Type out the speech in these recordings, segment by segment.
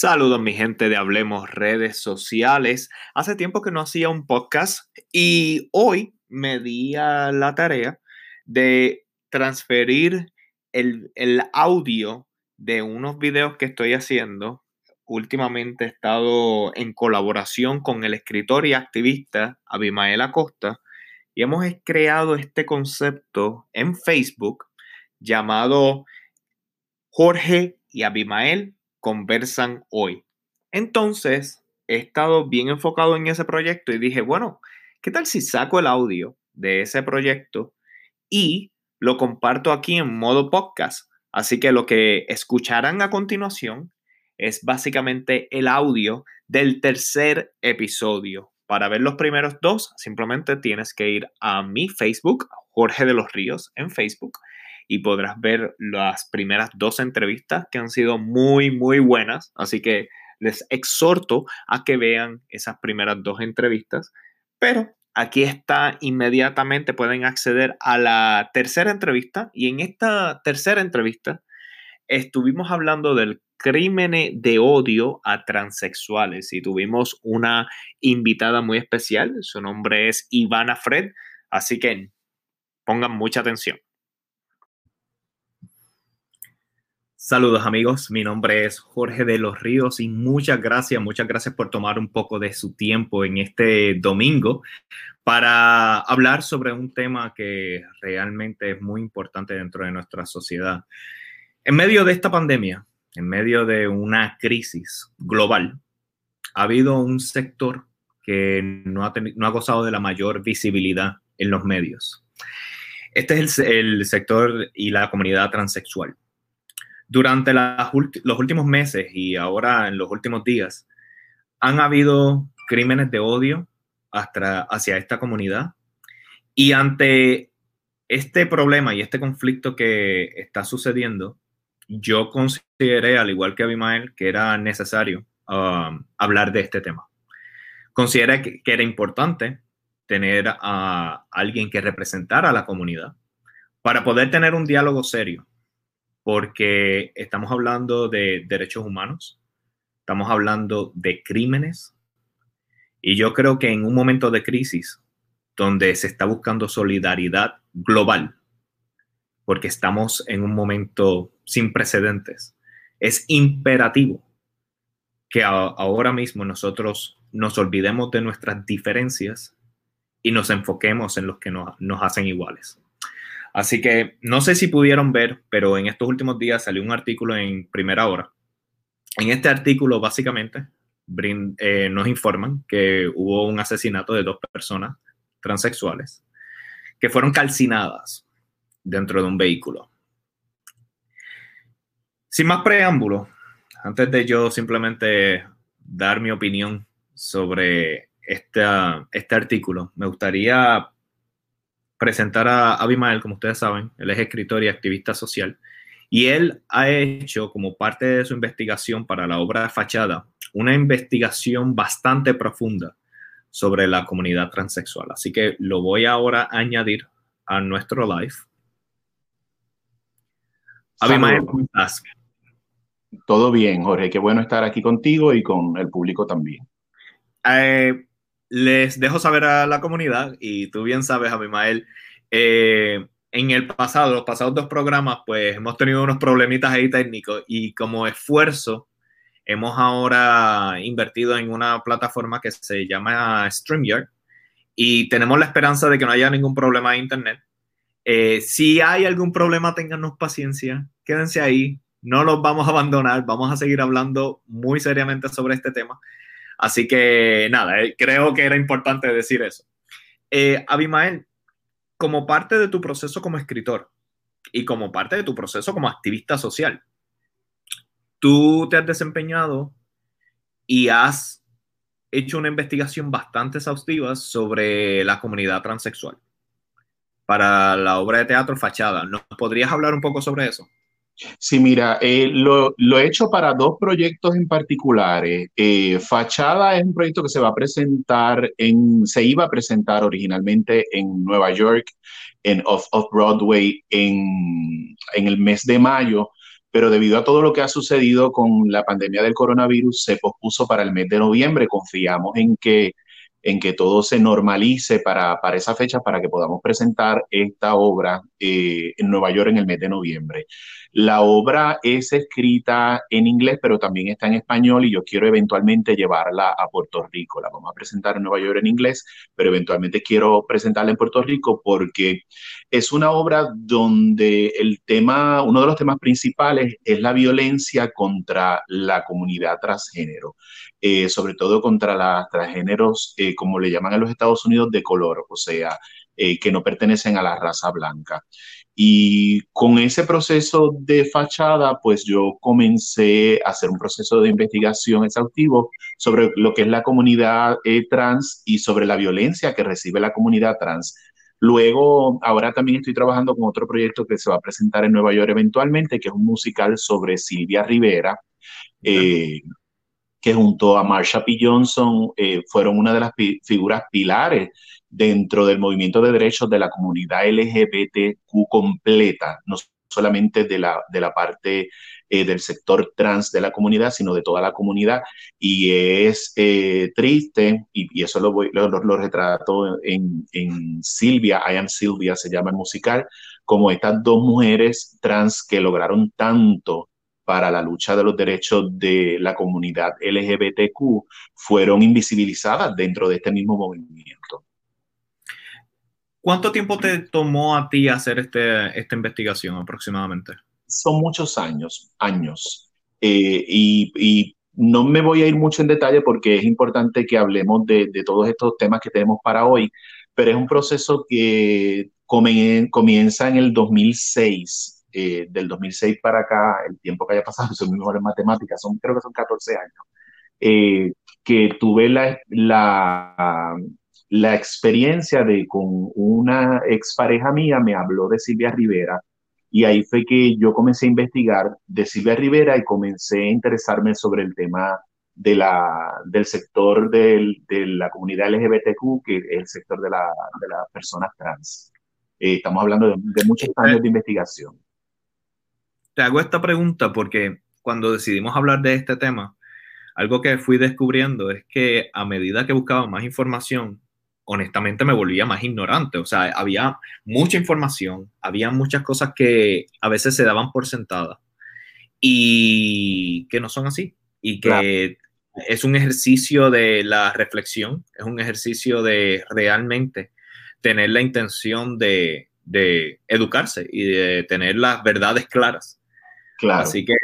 Saludos mi gente de Hablemos Redes Sociales. Hace tiempo que no hacía un podcast y hoy me di a la tarea de transferir el, audio de unos videos que estoy haciendo. Últimamente he estado en colaboración con el escritor y activista Abimael Acosta y hemos creado este concepto en Facebook llamado Jorge y Abimael conversan hoy. Entonces, he estado bien enfocado en ese proyecto y dije, bueno, ¿qué tal si saco el audio de ese proyecto y lo comparto aquí en modo podcast? Así que lo que escucharán a continuación es básicamente el audio del tercer episodio. Para ver los primeros dos, simplemente tienes que ir a mi Facebook, Jorge de los Ríos, en Facebook, y podrás ver las primeras dos entrevistas que han sido muy, muy buenas. Así que les exhorto a que vean esas primeras dos entrevistas. Pero aquí está inmediatamente, pueden acceder a la tercera entrevista. Y en esta tercera entrevista estuvimos hablando del crimen de odio a transexuales y tuvimos una invitada muy especial. Su nombre es Ivana Fred. Así que pongan mucha atención. Saludos amigos, mi nombre es Jorge de los Ríos y muchas gracias, muchas gracias por tomar un poco de su tiempo en este domingo para hablar sobre un tema que realmente es muy importante dentro de nuestra sociedad. En medio de esta pandemia, en medio de una crisis global, ha habido un sector que no ha, no ha gozado de la mayor visibilidad en los medios. Este es el, el sector y la comunidad transexual durante los últimos meses y ahora en los últimos días, han habido crímenes de odio hasta, hacia esta comunidad. Y ante este problema y este conflicto que está sucediendo, yo consideré, al igual que Abimael, que era necesario um, hablar de este tema. Consideré que, que era importante tener a alguien que representara a la comunidad para poder tener un diálogo serio porque estamos hablando de derechos humanos, estamos hablando de crímenes, y yo creo que en un momento de crisis donde se está buscando solidaridad global, porque estamos en un momento sin precedentes, es imperativo que ahora mismo nosotros nos olvidemos de nuestras diferencias y nos enfoquemos en los que nos hacen iguales. Así que no sé si pudieron ver, pero en estos últimos días salió un artículo en primera hora. En este artículo, básicamente, eh, nos informan que hubo un asesinato de dos personas transexuales que fueron calcinadas dentro de un vehículo. Sin más preámbulo, antes de yo simplemente dar mi opinión sobre este artículo, me gustaría presentar a Abimael, como ustedes saben, él es escritor y activista social, y él ha hecho como parte de su investigación para la obra de Fachada una investigación bastante profunda sobre la comunidad transexual. Así que lo voy ahora a añadir a nuestro live. Abimael, ¿cómo estás? Todo bien, Jorge. Qué bueno estar aquí contigo y con el público también. Eh, les dejo saber a la comunidad, y tú bien sabes, Abimael, eh, en el pasado, los pasados dos programas, pues hemos tenido unos problemitas ahí técnicos y como esfuerzo hemos ahora invertido en una plataforma que se llama StreamYard y tenemos la esperanza de que no haya ningún problema de internet. Eh, si hay algún problema, téngannos paciencia, quédense ahí, no los vamos a abandonar, vamos a seguir hablando muy seriamente sobre este tema. Así que nada, eh, creo que era importante decir eso. Eh, Abimael, como parte de tu proceso como escritor y como parte de tu proceso como activista social, tú te has desempeñado y has hecho una investigación bastante exhaustiva sobre la comunidad transexual para la obra de teatro Fachada. ¿Nos podrías hablar un poco sobre eso? Sí, mira, eh, lo, he hecho para dos proyectos en particulares. Eh, Fachada es un proyecto que se va a presentar en, se iba a presentar originalmente en Nueva York, en Off, Broadway, en, el mes de mayo, pero debido a todo lo que ha sucedido con la pandemia del coronavirus, se pospuso para el mes de noviembre. Confiamos en que, en que todo se normalice para, para esa fecha, para que podamos presentar esta obra eh, en Nueva York en el mes de noviembre. La obra es escrita en inglés, pero también está en español y yo quiero eventualmente llevarla a Puerto Rico. La vamos a presentar en Nueva York en inglés, pero eventualmente quiero presentarla en Puerto Rico porque es una obra donde el tema, uno de los temas principales es la violencia contra la comunidad transgénero, eh, sobre todo contra las transgéneros, eh, como le llaman en los Estados Unidos, de color, o sea, eh, que no pertenecen a la raza blanca. Y con ese proceso de fachada, pues yo comencé a hacer un proceso de investigación exhaustivo sobre lo que es la comunidad eh, trans y sobre la violencia que recibe la comunidad trans. Luego, ahora también estoy trabajando con otro proyecto que se va a presentar en Nueva York eventualmente, que es un musical sobre Silvia Rivera, eh, que junto a Marsha P. Johnson eh, fueron una de las figuras pilares dentro del movimiento de derechos de la comunidad LGBTQ completa, no solamente de la, de la parte eh, del sector trans de la comunidad, sino de toda la comunidad. Y es eh, triste, y, eso lo, voy, lo, retrato en, en Silvia, I Am Silvia se llama el musical, como estas dos mujeres trans que lograron tanto para la lucha de los derechos de la comunidad LGBTQ fueron invisibilizadas dentro de este mismo movimiento. ¿Cuánto tiempo te tomó a ti hacer este, esta investigación aproximadamente? Son muchos años, años. Eh, y, no me voy a ir mucho en detalle porque es importante que hablemos de, todos estos temas que tenemos para hoy, pero es un proceso que comienza en el 2006. Eh, del 2006 para acá, el tiempo que haya pasado, son mejores matemáticas, son, creo que son 14 años, eh, que tuve la, la, la experiencia de con una expareja mía me habló de Silvia Rivera y ahí fue que yo comencé a investigar de Silvia Rivera y comencé a interesarme sobre el tema de la, del sector de la comunidad LGBTQ, que es el sector de, la, de las personas trans. Eh, estamos hablando de, de muchos años de investigación. Te hago esta pregunta porque cuando decidimos hablar de este tema, algo que fui descubriendo es que a medida que buscaba más información, honestamente me volvía más ignorante. O sea, había mucha información, había muchas cosas que a veces se daban por sentadas y que no son así. Y que es un ejercicio de la reflexión, es un ejercicio de realmente tener la intención de, educarse y de tener las verdades claras. Claro. Así que...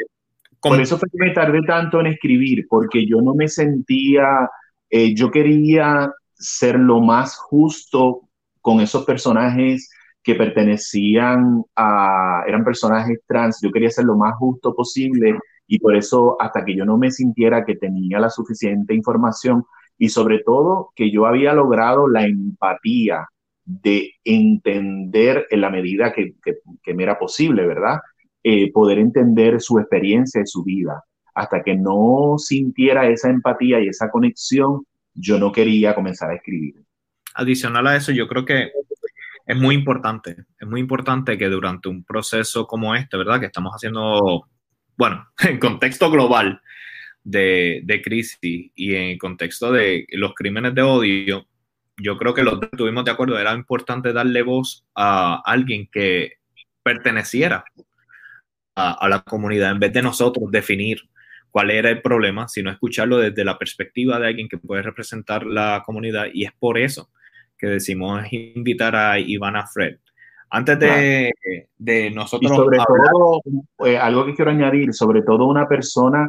Por eso fue que me tardé tanto en escribir, porque yo no me sentía, eh, yo quería ser lo más justo con esos personajes que pertenecían a, eran personajes trans, yo quería ser lo más justo posible y por eso hasta que yo no me sintiera que tenía la suficiente información y sobre todo que yo había logrado la empatía de entender en la medida que, que, me era posible, ¿verdad? Eh, poder entender su experiencia y su vida. Hasta que no sintiera esa empatía y esa conexión, yo no quería comenzar a escribir. Adicional a eso, yo creo que es muy importante, es muy importante que durante un proceso como este, ¿verdad? Que estamos haciendo, bueno, en contexto global de, de crisis y en contexto de los crímenes de odio, yo creo que lo que estuvimos de acuerdo, era importante darle voz a alguien que perteneciera a, a, la comunidad en vez de nosotros definir cuál era el problema, sino escucharlo desde la perspectiva de alguien que puede representar la comunidad y es por eso que decimos invitar a Ivana Fred. Antes de, de nosotros... Y sobre todo, eh, algo que quiero añadir, sobre todo una persona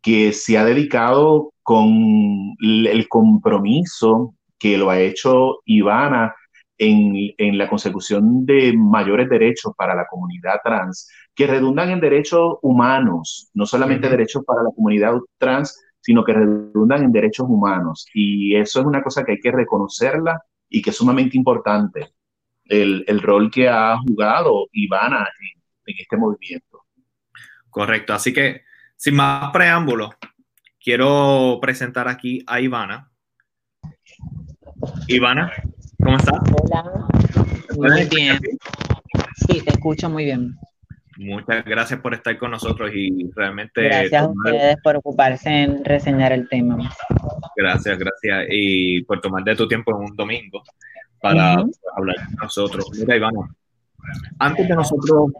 que se ha dedicado con el compromiso que lo ha hecho Ivana en, la consecución de mayores derechos para la comunidad trans, que redundan en derechos humanos, no solamente derechos para la comunidad trans, sino que redundan en derechos humanos. Y eso es una cosa que hay que reconocerla y que es sumamente importante, el, rol que ha jugado Ivana en, este movimiento. Correcto, así que sin más preámbulos, quiero presentar aquí a Ivana. Ivana, ¿Cómo estás? Hola. Muy bien. Sí, te escucho muy bien. Muchas gracias por estar con nosotros y realmente... Gracias a ustedes por ocuparse en reseñar el tema. Gracias, gracias. Y por tomar de tu tiempo en un domingo para hablar con nosotros. Mira, Ivana, antes de nosotros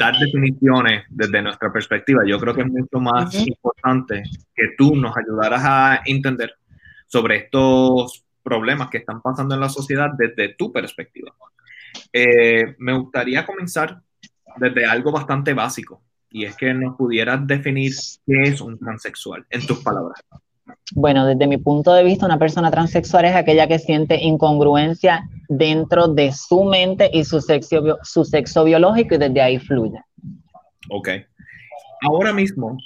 dar definiciones desde nuestra perspectiva, yo creo que es mucho más importante que tú nos ayudaras a entender sobre estos problemas que están pasando en la sociedad desde tu perspectiva. Eh, me gustaría comenzar desde algo bastante básico y es que nos pudieras definir qué es un transexual en tus palabras. Bueno, desde mi punto de vista, una persona transexual es aquella que siente incongruencia dentro de su mente y su sexo, su sexo biológico y desde ahí fluye. Ok. Ahora mismo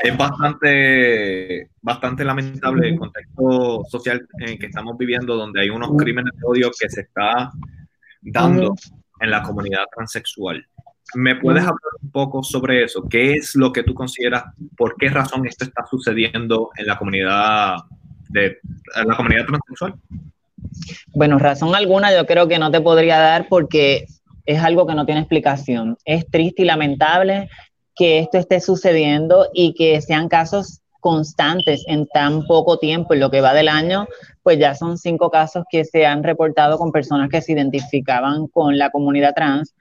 es bastante, bastante lamentable el contexto social en que estamos viviendo, donde hay unos crímenes de odio que se está dando en la comunidad transexual. ¿Me puedes hablar un poco sobre eso? ¿Qué es lo que tú consideras, por qué razón esto está sucediendo en la comunidad de en la comunidad transexual? Bueno, razón alguna yo creo que no te podría dar porque es algo que no tiene explicación. Es triste y lamentable que esto esté sucediendo y que sean casos constantes en tan poco tiempo, en lo que va del año, pues ya son cinco casos que se han reportado con personas que se identificaban con la comunidad trans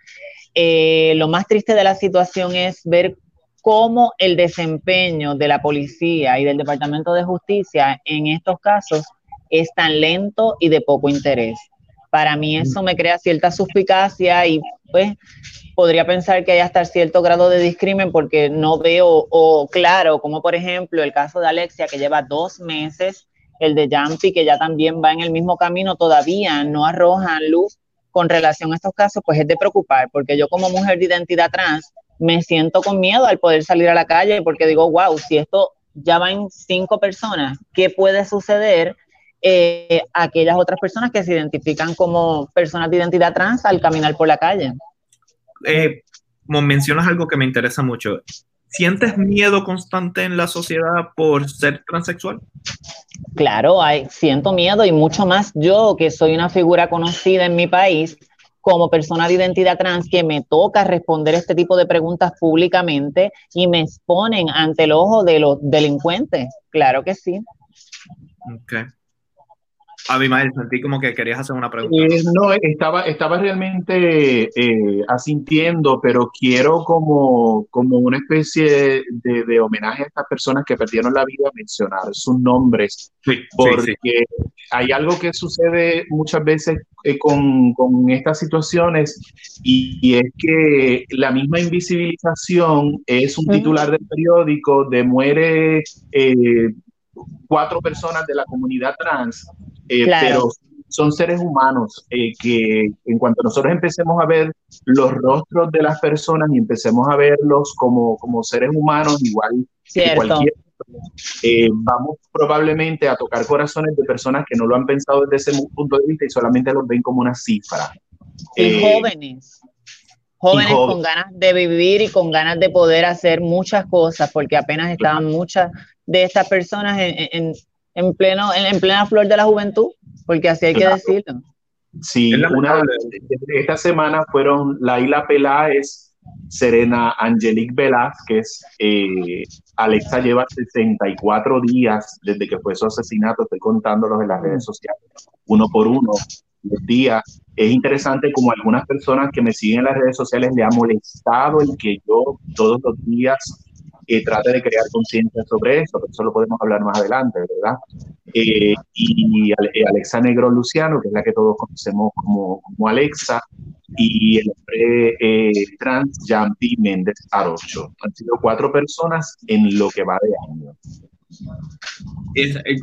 eh, lo más triste de la situación es ver cómo el desempeño de la policía y del Departamento de Justicia en estos casos es tan lento y de poco interés. Para mí eso me crea cierta suspicacia y pues podría pensar que hay hasta cierto grado de discrimen porque no veo o claro, como por ejemplo el caso de Alexia que lleva dos meses, el de Jumpy que ya también va en el mismo camino, todavía no arrojan luz con relación a estos casos, pues es de preocupar, porque yo como mujer de identidad trans me siento con miedo al poder salir a la calle, porque digo, wow, si esto ya van cinco personas, ¿qué puede suceder eh, aquellas otras personas que se identifican como personas de identidad trans al caminar por la calle? Eh, mencionas algo que me interesa mucho, ¿Sientes miedo constante en la sociedad por ser transexual? Claro, hay, siento miedo y mucho más yo, que soy una figura conocida en mi país como persona de identidad trans, que me toca responder este tipo de preguntas públicamente y me exponen ante el ojo de los delincuentes. Claro que sí. Okay. Abimael, sentí como que querías hacer una pregunta. Eh, no, estaba, estaba realmente eh, asintiendo, pero quiero como, como una especie de, homenaje a estas personas que perdieron la vida mencionar sus nombres, porque hay algo que sucede muchas veces eh, con, con, estas situaciones y, es que la misma invisibilización es un titular del periódico de muere cuatro personas de la comunidad trans eh, pero son seres humanos eh, que en cuanto nosotros empecemos a ver los rostros de las personas y empecemos a verlos como, como seres humanos igual que cualquier eh, vamos probablemente a tocar corazones de personas que no lo han pensado desde ese punto de vista y solamente los ven como una cifra. Y jóvenes. Jóvenes con ganas de vivir y con ganas de poder hacer muchas cosas, porque apenas estaban muchas de estas personas en, en, pleno, en, plena flor de la juventud, porque así hay que decirlo. Sí, una esta semana fueron Laila Peláez, Serena Angelique Velázquez, eh, Alexa lleva 64 días desde que fue su asesinato, estoy contándolos en las redes sociales, uno por uno, los días. Es interesante como algunas personas que me siguen en las redes sociales le ha molestado el que yo todos los días eh, trate de crear conciencia sobre eso, pero eso lo podemos hablar más adelante, ¿verdad? Eh, y eh, Alexa Negro Luciano, que es la que todos conocemos como, como Alexa, y el hombre eh, trans Jampi Méndez Arocho. Han sido cuatro personas en lo que va de año.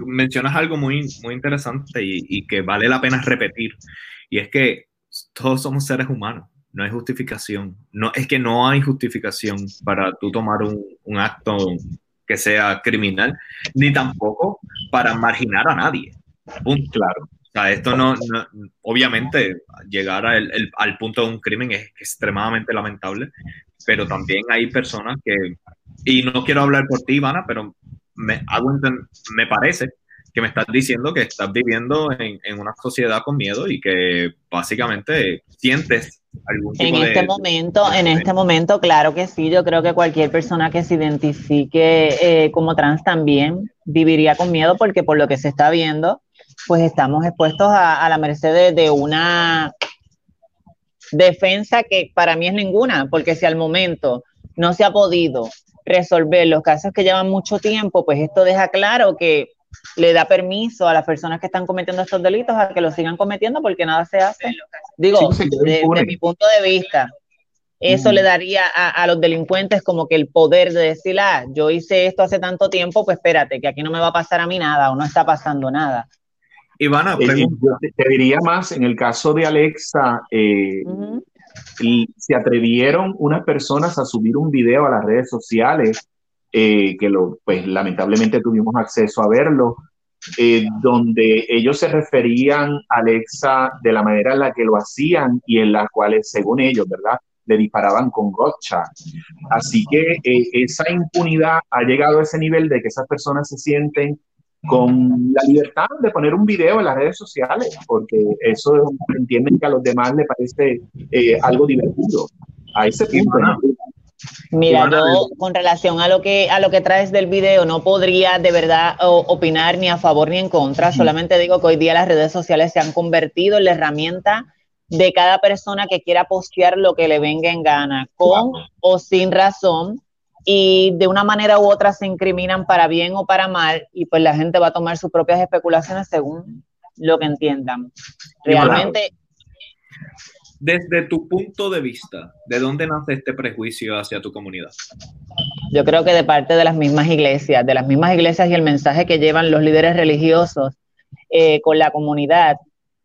mencionas algo muy, muy interesante y, y que vale la pena repetir, y es que todos somos seres humanos no hay justificación. No, es que no hay justificación para tú tomar un, un acto que sea criminal, ni tampoco para marginar a nadie. Claro. O sea, esto no, obviamente, llegar al punto de un crimen es extremadamente lamentable, pero también hay personas que, y no quiero hablar por ti, Ivana, pero me, hago, me parece que me estás diciendo que estás viviendo en, en una sociedad con miedo y que básicamente sientes algún tipo en este momento en este momento claro que sí yo creo que cualquier persona que se identifique eh, como trans también viviría con miedo porque por lo que se está viendo pues estamos expuestos a, a la merced de, de, una defensa que para mí es ninguna porque si al momento no se ha podido resolver los casos que llevan mucho tiempo pues esto deja claro que le da permiso a las personas que están cometiendo estos delitos a que lo sigan cometiendo porque nada se hace. Digo, desde de mi punto de vista, eso le daría a, a, los delincuentes como que el poder de decir, ah, yo hice esto hace tanto tiempo, pues espérate, que aquí no me va a pasar a mí nada o no está pasando nada. Ivana, eh, te, te, diría más, en el caso de Alexa, eh, uh -huh. se atrevieron unas personas a subir un video a las redes sociales eh, que lo, pues lamentablemente tuvimos acceso a verlo, eh, donde ellos se referían a Alexa de la manera en la que lo hacían y en la cual, según ellos, ¿verdad? Le disparaban con gotcha. Así que eh, esa impunidad ha llegado a ese nivel de que esas personas se sienten con la libertad de poner un video en las redes sociales, porque eso entienden que a los demás les parece eh, algo divertido. A ese punto. ¿no? Mira, yo con relación a lo que a lo que traes del video no podría de verdad opinar ni a favor ni en contra, solamente digo que hoy día las redes sociales se han convertido en la herramienta de cada persona que quiera postear lo que le venga en gana, con o sin razón, y de una manera u otra se incriminan para bien o para mal, y pues la gente va a tomar sus propias especulaciones según lo que entiendan. Realmente desde tu punto de vista, ¿de dónde nace este prejuicio hacia tu comunidad? Yo creo que de parte de las mismas iglesias, de las mismas iglesias y el mensaje que llevan los líderes religiosos eh, con la comunidad,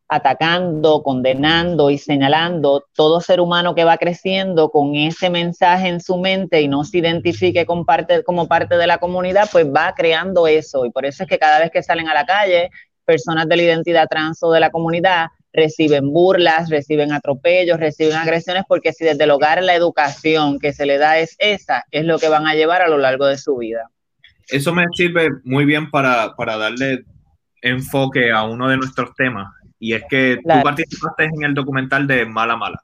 atacando, condenando y señalando todo ser humano que va creciendo con ese mensaje en su mente y no se identifique como parte de la comunidad, pues va creando eso. Y por eso es que cada vez que salen a la calle, personas de la identidad trans o de la comunidad reciben burlas, reciben atropellos, reciben agresiones, porque si desde el hogar la educación que se le da es esa, es lo que van a llevar a lo largo de su vida. Eso me sirve muy bien para, para darle enfoque a uno de nuestros temas, y es que claro. tú participaste en el documental de Mala Mala.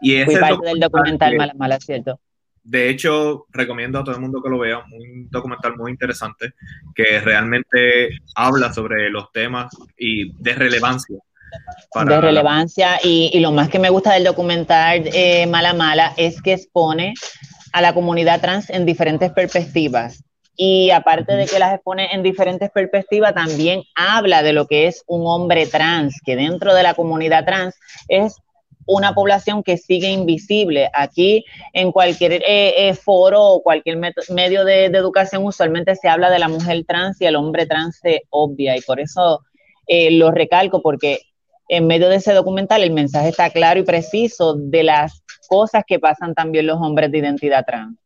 Y ese Fui parte documental del documental que, Mala Mala, ¿cierto? De hecho, recomiendo a todo el mundo que lo vea, un documental muy interesante que realmente habla sobre los temas y de relevancia para... de relevancia y, y, lo más que me gusta del documental eh, Mala Mala es que expone a la comunidad trans en diferentes perspectivas. Y aparte de que las expone en diferentes perspectivas, también habla de lo que es un hombre trans, que dentro de la comunidad trans es una población que sigue invisible. Aquí, en cualquier eh, eh, foro o cualquier medio de, de, educación, usualmente se habla de la mujer trans y el hombre trans se obvia, y por eso eh, lo recalco, porque en medio de ese documental el mensaje está claro y preciso de las cosas que pasan también los hombres de identidad trans.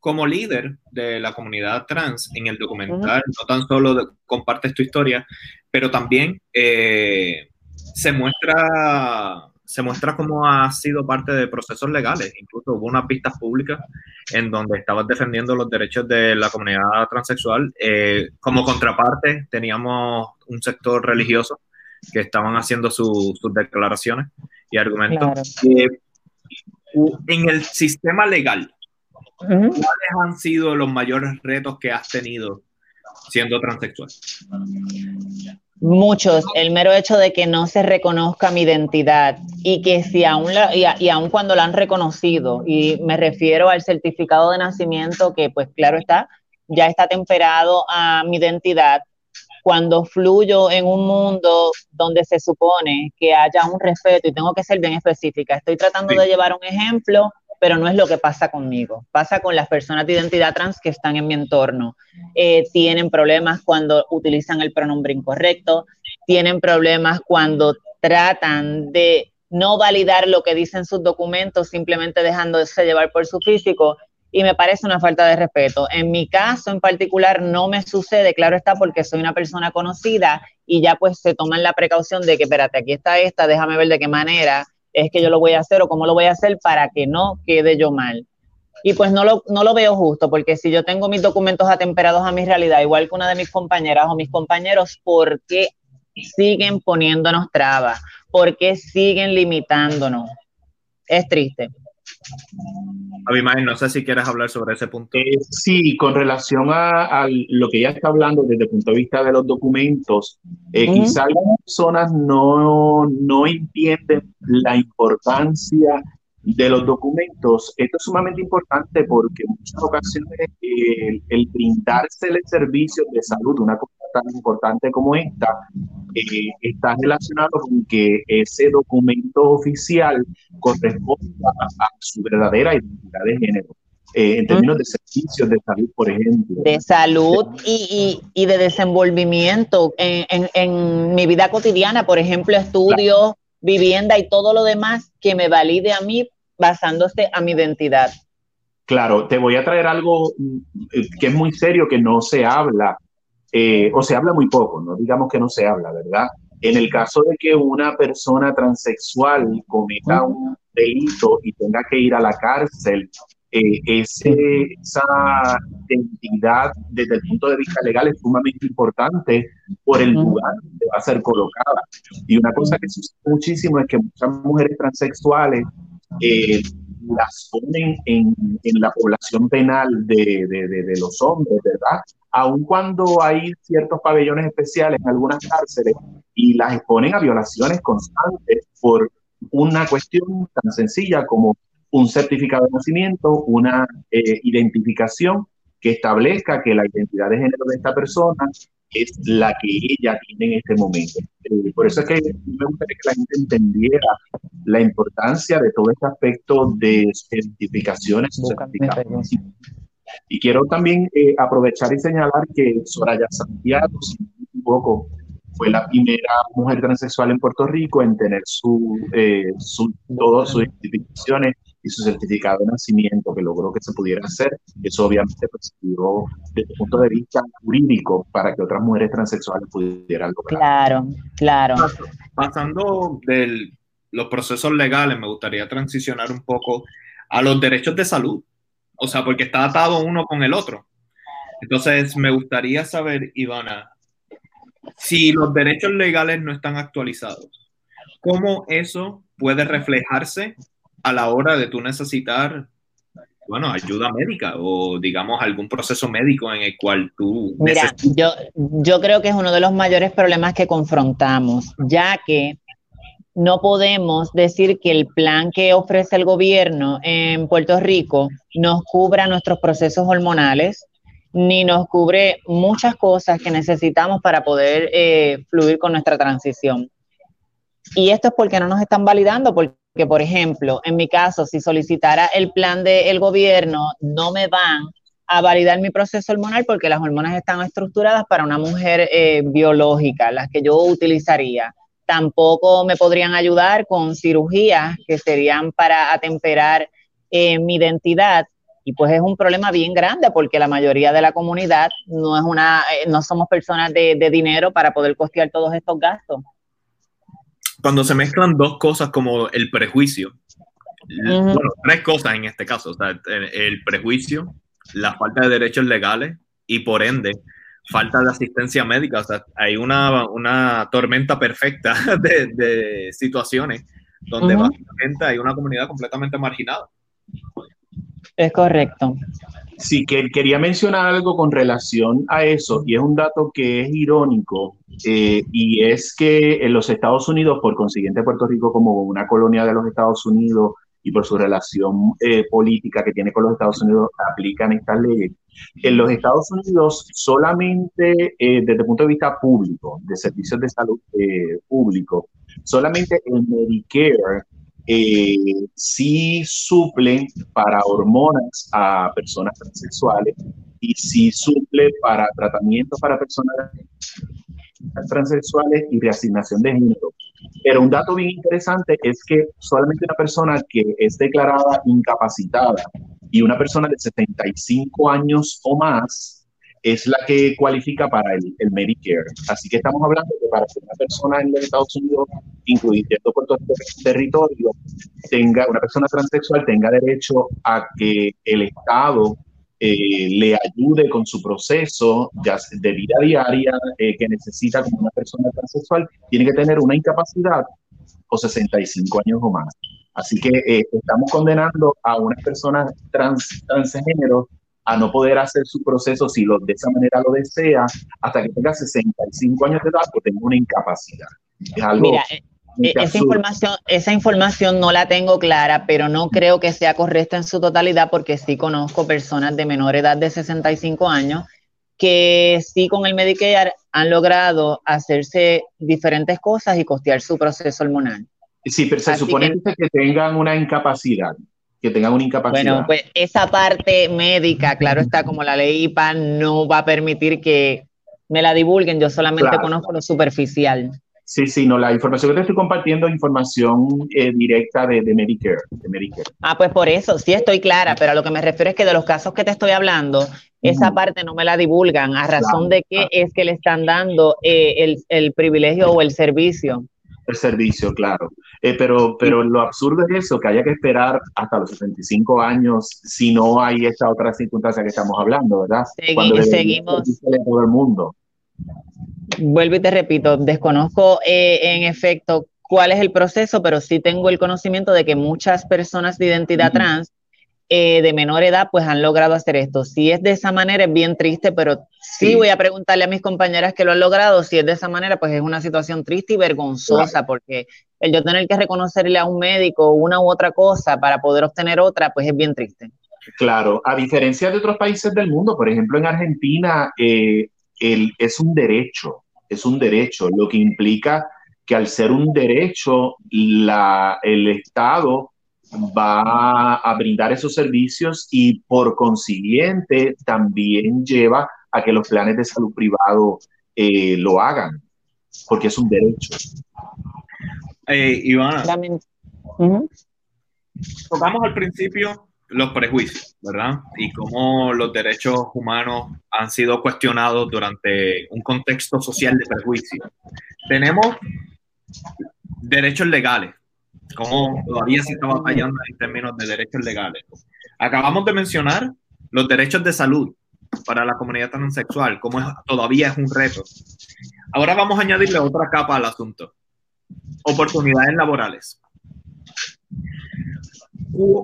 Como líder de la comunidad trans en el documental, uh -huh. no tan solo de, compartes tu historia, pero también eh, se muestra se muestra cómo ha sido parte de procesos legales. Incluso hubo unas pistas públicas en donde estabas defendiendo los derechos de la comunidad transexual. Eh, como contraparte, teníamos un sector religioso que estaban haciendo su, sus declaraciones y argumentos. Claro. Eh, en el sistema legal, uh -huh. ¿cuáles han sido los mayores retos que has tenido siendo transexual? Muchos, el mero hecho de que no se reconozca mi identidad y que si aún, la, y, y aún cuando la han reconocido, y me refiero al certificado de nacimiento que pues claro está, ya está temperado a mi identidad, cuando fluyo en un mundo donde se supone que haya un respeto y tengo que ser bien específica. Estoy tratando sí. de llevar un ejemplo, pero no es lo que pasa conmigo. Pasa con las personas de identidad trans que están en mi entorno. Eh, tienen problemas cuando utilizan el pronombre incorrecto, tienen problemas cuando tratan de no validar lo que dicen sus documentos, simplemente dejándose llevar por su físico y me parece una falta de respeto. En mi caso en particular no me sucede, claro está, porque soy una persona conocida y ya pues se toman la precaución de que, espérate, aquí está esta, déjame ver de qué manera es que yo lo voy a hacer o cómo lo voy a hacer para que no quede yo mal. Y pues no lo, no lo veo justo, porque si yo tengo mis documentos atemperados a mi realidad, igual que una de mis compañeras o mis compañeros, ¿por qué siguen poniéndonos trabas? ¿Por qué siguen limitándonos? Es triste. Abimael, no sé si quieres hablar sobre ese punto. Eh, sí, con relación a, lo que ella está hablando desde el punto de vista de los documentos, eh, quizá algunas personas no, no entienden la importancia de los documentos. Esto es sumamente importante porque en muchas ocasiones el, el brindarse el servicio de salud, una cosa tan importante como esta, eh, está relacionado con que ese documento oficial corresponda a, su verdadera identidad de género. Eh, en términos de servicios de salud, por ejemplo. De salud y, y, y de desenvolvimiento en, en, en, mi vida cotidiana, por ejemplo, estudios, vivienda y todo lo demás que me valide a mí basándose a mi identidad. Claro, te voy a traer algo mm, que es muy serio, que no se habla, eh, o se habla muy poco, no digamos que no se habla, ¿verdad? En el caso de que una persona transexual cometa un delito y tenga que ir a la cárcel, eh, esa identidad desde el punto de vista legal es sumamente importante por el lugar donde va a ser colocada. Y una cosa que sucede muchísimo es que muchas mujeres transexuales eh, las ponen en, la población penal de, de, de, los hombres, ¿verdad? Aun cuando hay ciertos pabellones especiales en algunas cárceles y las exponen a violaciones constantes por una cuestión tan sencilla como un certificado de nacimiento, una eh, identificación que establezca que la identidad de género de esta persona es la que ella tiene en este momento. Eh, por eso es que me gustaría que la gente entendiera la importancia de todo este aspecto de certificaciones. Y quiero también eh, aprovechar y señalar que Soraya Santiago, si no me equivoco, fue la primera mujer transexual en Puerto Rico en tener su, eh, su todas sus identificaciones y su certificado de nacimiento que logró que se pudiera hacer. Eso obviamente pues, desde el punto de vista jurídico para que otras mujeres transexuales pudieran lograr. Claro, claro. Pasando de los procesos legales, me gustaría transicionar un poco a los derechos de salud. O sea, porque está atado uno con el otro. Entonces, me gustaría saber, Ivana, si los derechos legales no están actualizados, ¿cómo eso puede reflejarse a la hora de tú necesitar, bueno, ayuda médica o digamos algún proceso médico en el cual tú... Mira, yo, yo creo que es uno de los mayores problemas que confrontamos, ya que no podemos decir que el plan que ofrece el gobierno en Puerto Rico nos cubra nuestros procesos hormonales, ni nos cubre muchas cosas que necesitamos para poder eh, fluir con nuestra transición. Y esto es porque no nos están validando, porque que, por ejemplo, en mi caso, si solicitara el plan del gobierno, no me van a validar mi proceso hormonal porque las hormonas están estructuradas para una mujer eh, biológica, las que yo utilizaría. Tampoco me podrían ayudar con cirugías que serían para atemperar eh, mi identidad. Y pues es un problema bien grande porque la mayoría de la comunidad no es una, eh, no somos personas de, de dinero para poder costear todos estos gastos cuando se mezclan dos cosas como el prejuicio, bueno, tres cosas en este caso, o sea, el prejuicio, la falta de derechos legales y por ende falta de asistencia médica, o sea, hay una, una tormenta perfecta de, de situaciones donde básicamente hay una comunidad completamente marginada. Es correcto. Sí, que quería mencionar algo con relación a eso, y es un dato que es irónico, eh, y es que en los Estados Unidos, por consiguiente Puerto Rico como una colonia de los Estados Unidos y por su relación eh, política que tiene con los Estados Unidos, aplican estas leyes. En los Estados Unidos, solamente eh, desde el punto de vista público, de servicios de salud público, solamente el Medicare eh, sí suplen para hormonas a personas transexuales y sí suple para tratamientos para personas transexuales y reasignación de género. Pero un dato bien interesante es que solamente una persona que es declarada incapacitada y una persona de 75 años o más es la que cualifica para el, Medicare. Así que estamos hablando de que para que una persona en los Estados Unidos, incluyendo Puerto territorio, tenga, una persona transexual tenga derecho a que el Estado eh, le ayude con su proceso de vida diaria eh, que necesita como una persona transexual, tiene que tener una incapacidad o 65 años o más. Así que eh, estamos condenando a una persona trans, transgénero a no poder hacer su proceso si lo, de esa manera lo desea hasta que tenga 65 años de edad o tenga una incapacidad. Mira, eh, eh, esa información, esa información no la tengo clara, pero no creo que sea correcta en su totalidad porque sí conozco personas de menor edad de 65 años que sí con el Medicare han logrado hacerse diferentes cosas y costear su proceso hormonal. Sí, pero se supone que tengan una incapacidad que tengan una incapacidad. Bueno, pues esa parte médica, claro está, como la ley IPA no va a permitir que me la divulguen, yo solamente conozco lo superficial. Sí, sí, no, la información que te estoy compartiendo es información eh, directa de, de, Medicare, de, Medicare, Ah, pues por eso, sí estoy clara, pero a lo que me refiero es que de los casos que te estoy hablando, esa parte no me la divulgan, a razón de qué es que le están dando eh, el, el privilegio o el servicio el servicio, claro. Eh, pero, pero lo absurdo es eso, que haya que esperar hasta los 65 años si no hay esta otra circunstancia que estamos hablando, ¿verdad? Cuando seguimos. Todo el mundo. Vuelvo y te repito, desconozco eh, en efecto cuál es el proceso, pero sí tengo el conocimiento de que muchas personas de identidad trans eh, de menor edad pues han logrado hacer esto. Si es de esa manera es bien triste, pero sí, voy a preguntarle a mis compañeras que lo han logrado, si es de esa manera pues es una situación triste y vergonzosa porque el yo tener que reconocerle a un médico una u otra cosa para poder obtener otra pues es bien triste. Claro, a diferencia de otros países del mundo, por ejemplo en Argentina eh, el, es un derecho, es un derecho, lo que implica que al ser un derecho la, el Estado va a brindar esos servicios y por consiguiente también lleva a que los planes de salud privado eh, lo hagan, porque es un derecho. Eh, Ivana, tocamos al principio los prejuicios, ¿verdad? Y cómo los derechos humanos han sido cuestionados durante un contexto social de prejuicio. Tenemos derechos legales, cómo todavía se está batallando en términos de derechos legales. Acabamos de mencionar los derechos de salud para la comunidad transexual, cómo todavía es un reto. Ahora vamos a añadirle otra capa al asunto. Oportunidades laborales.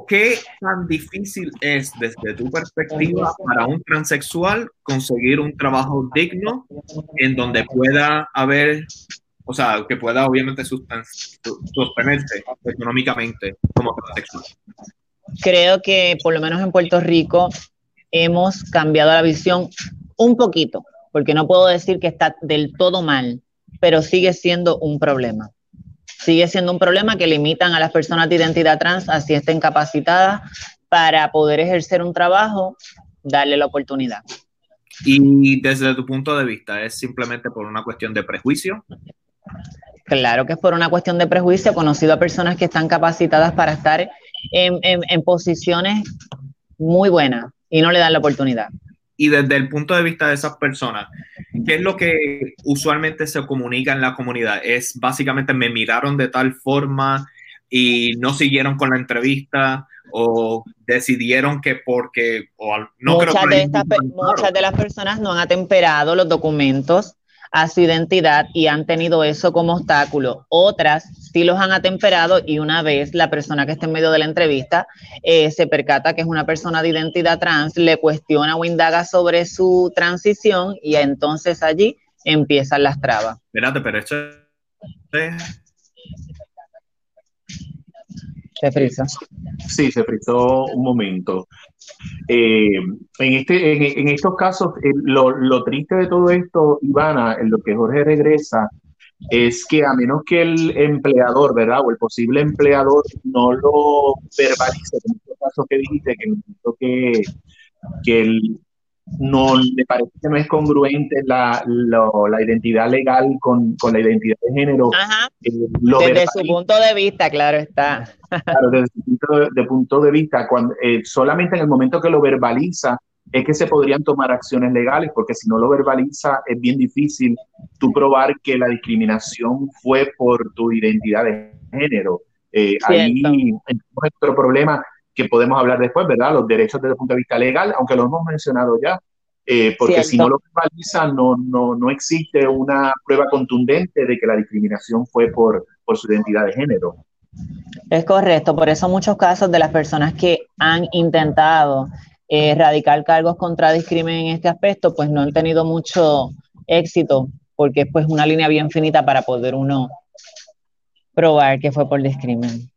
¿Qué tan difícil es desde tu perspectiva para un transexual conseguir un trabajo digno en donde pueda haber o sea, que pueda obviamente sostenerse económicamente como transexual. Creo que por lo menos en Puerto Rico hemos cambiado la visión un poquito, porque no puedo decir que está del todo mal, pero sigue siendo un problema. Sigue siendo un problema que limitan a las personas de identidad trans, así estén capacitadas, para poder ejercer un trabajo, darle la oportunidad. Y desde tu punto de vista, ¿es simplemente por una cuestión de prejuicio? Claro que es por una cuestión de prejuicio. He conocido a personas que están capacitadas para estar en, posiciones muy buenas y no le dan la oportunidad. Y desde el punto de vista de esas personas, ¿qué es lo que usualmente se comunica en la comunidad? Es básicamente me miraron de tal forma y no siguieron con la entrevista o decidieron que porque no muchas, de muchas de las personas no han atemperado los documentos a su identidad y han tenido eso como obstáculo. Otras sí los han atemperado y una vez la persona que está en medio de la entrevista eh, se percata que es una persona de identidad trans, le cuestiona o indaga sobre su transición y entonces allí empiezan las trabas. Espérate, pero esto es... Se frisa. Sí, se frizó un momento. Eh, en, este, en, estos casos, eh, lo, triste de todo esto, Ivana, en lo que Jorge regresa, es que a menos que el empleador, ¿verdad? O el posible empleador no lo verbalice, en estos casos que dijiste, que, que, que el, no le parece que no es congruente la, la identidad legal con, con, la identidad de género. Eh, desde su punto de vista, claro está. Claro, desde su punto de, punto de vista, cuando, eh, solamente en el momento que lo verbaliza, es que se podrían tomar acciones legales, porque si no lo verbaliza es bien difícil tú probar que la discriminación fue por tu identidad de género. Eh, ahí es otro problema que podemos hablar después, ¿verdad? Los derechos desde el punto de vista legal, aunque lo hemos mencionado ya, eh, porque si no lo verbaliza no, no, no existe una prueba contundente de que la discriminación fue por, por su identidad de género. Es correcto, por eso muchos casos de las personas que han intentado eh, radicar cargos contra discrimen en este aspecto, pues no han tenido mucho éxito, porque es pues una línea bien finita para poder uno probar que fue por discrimen.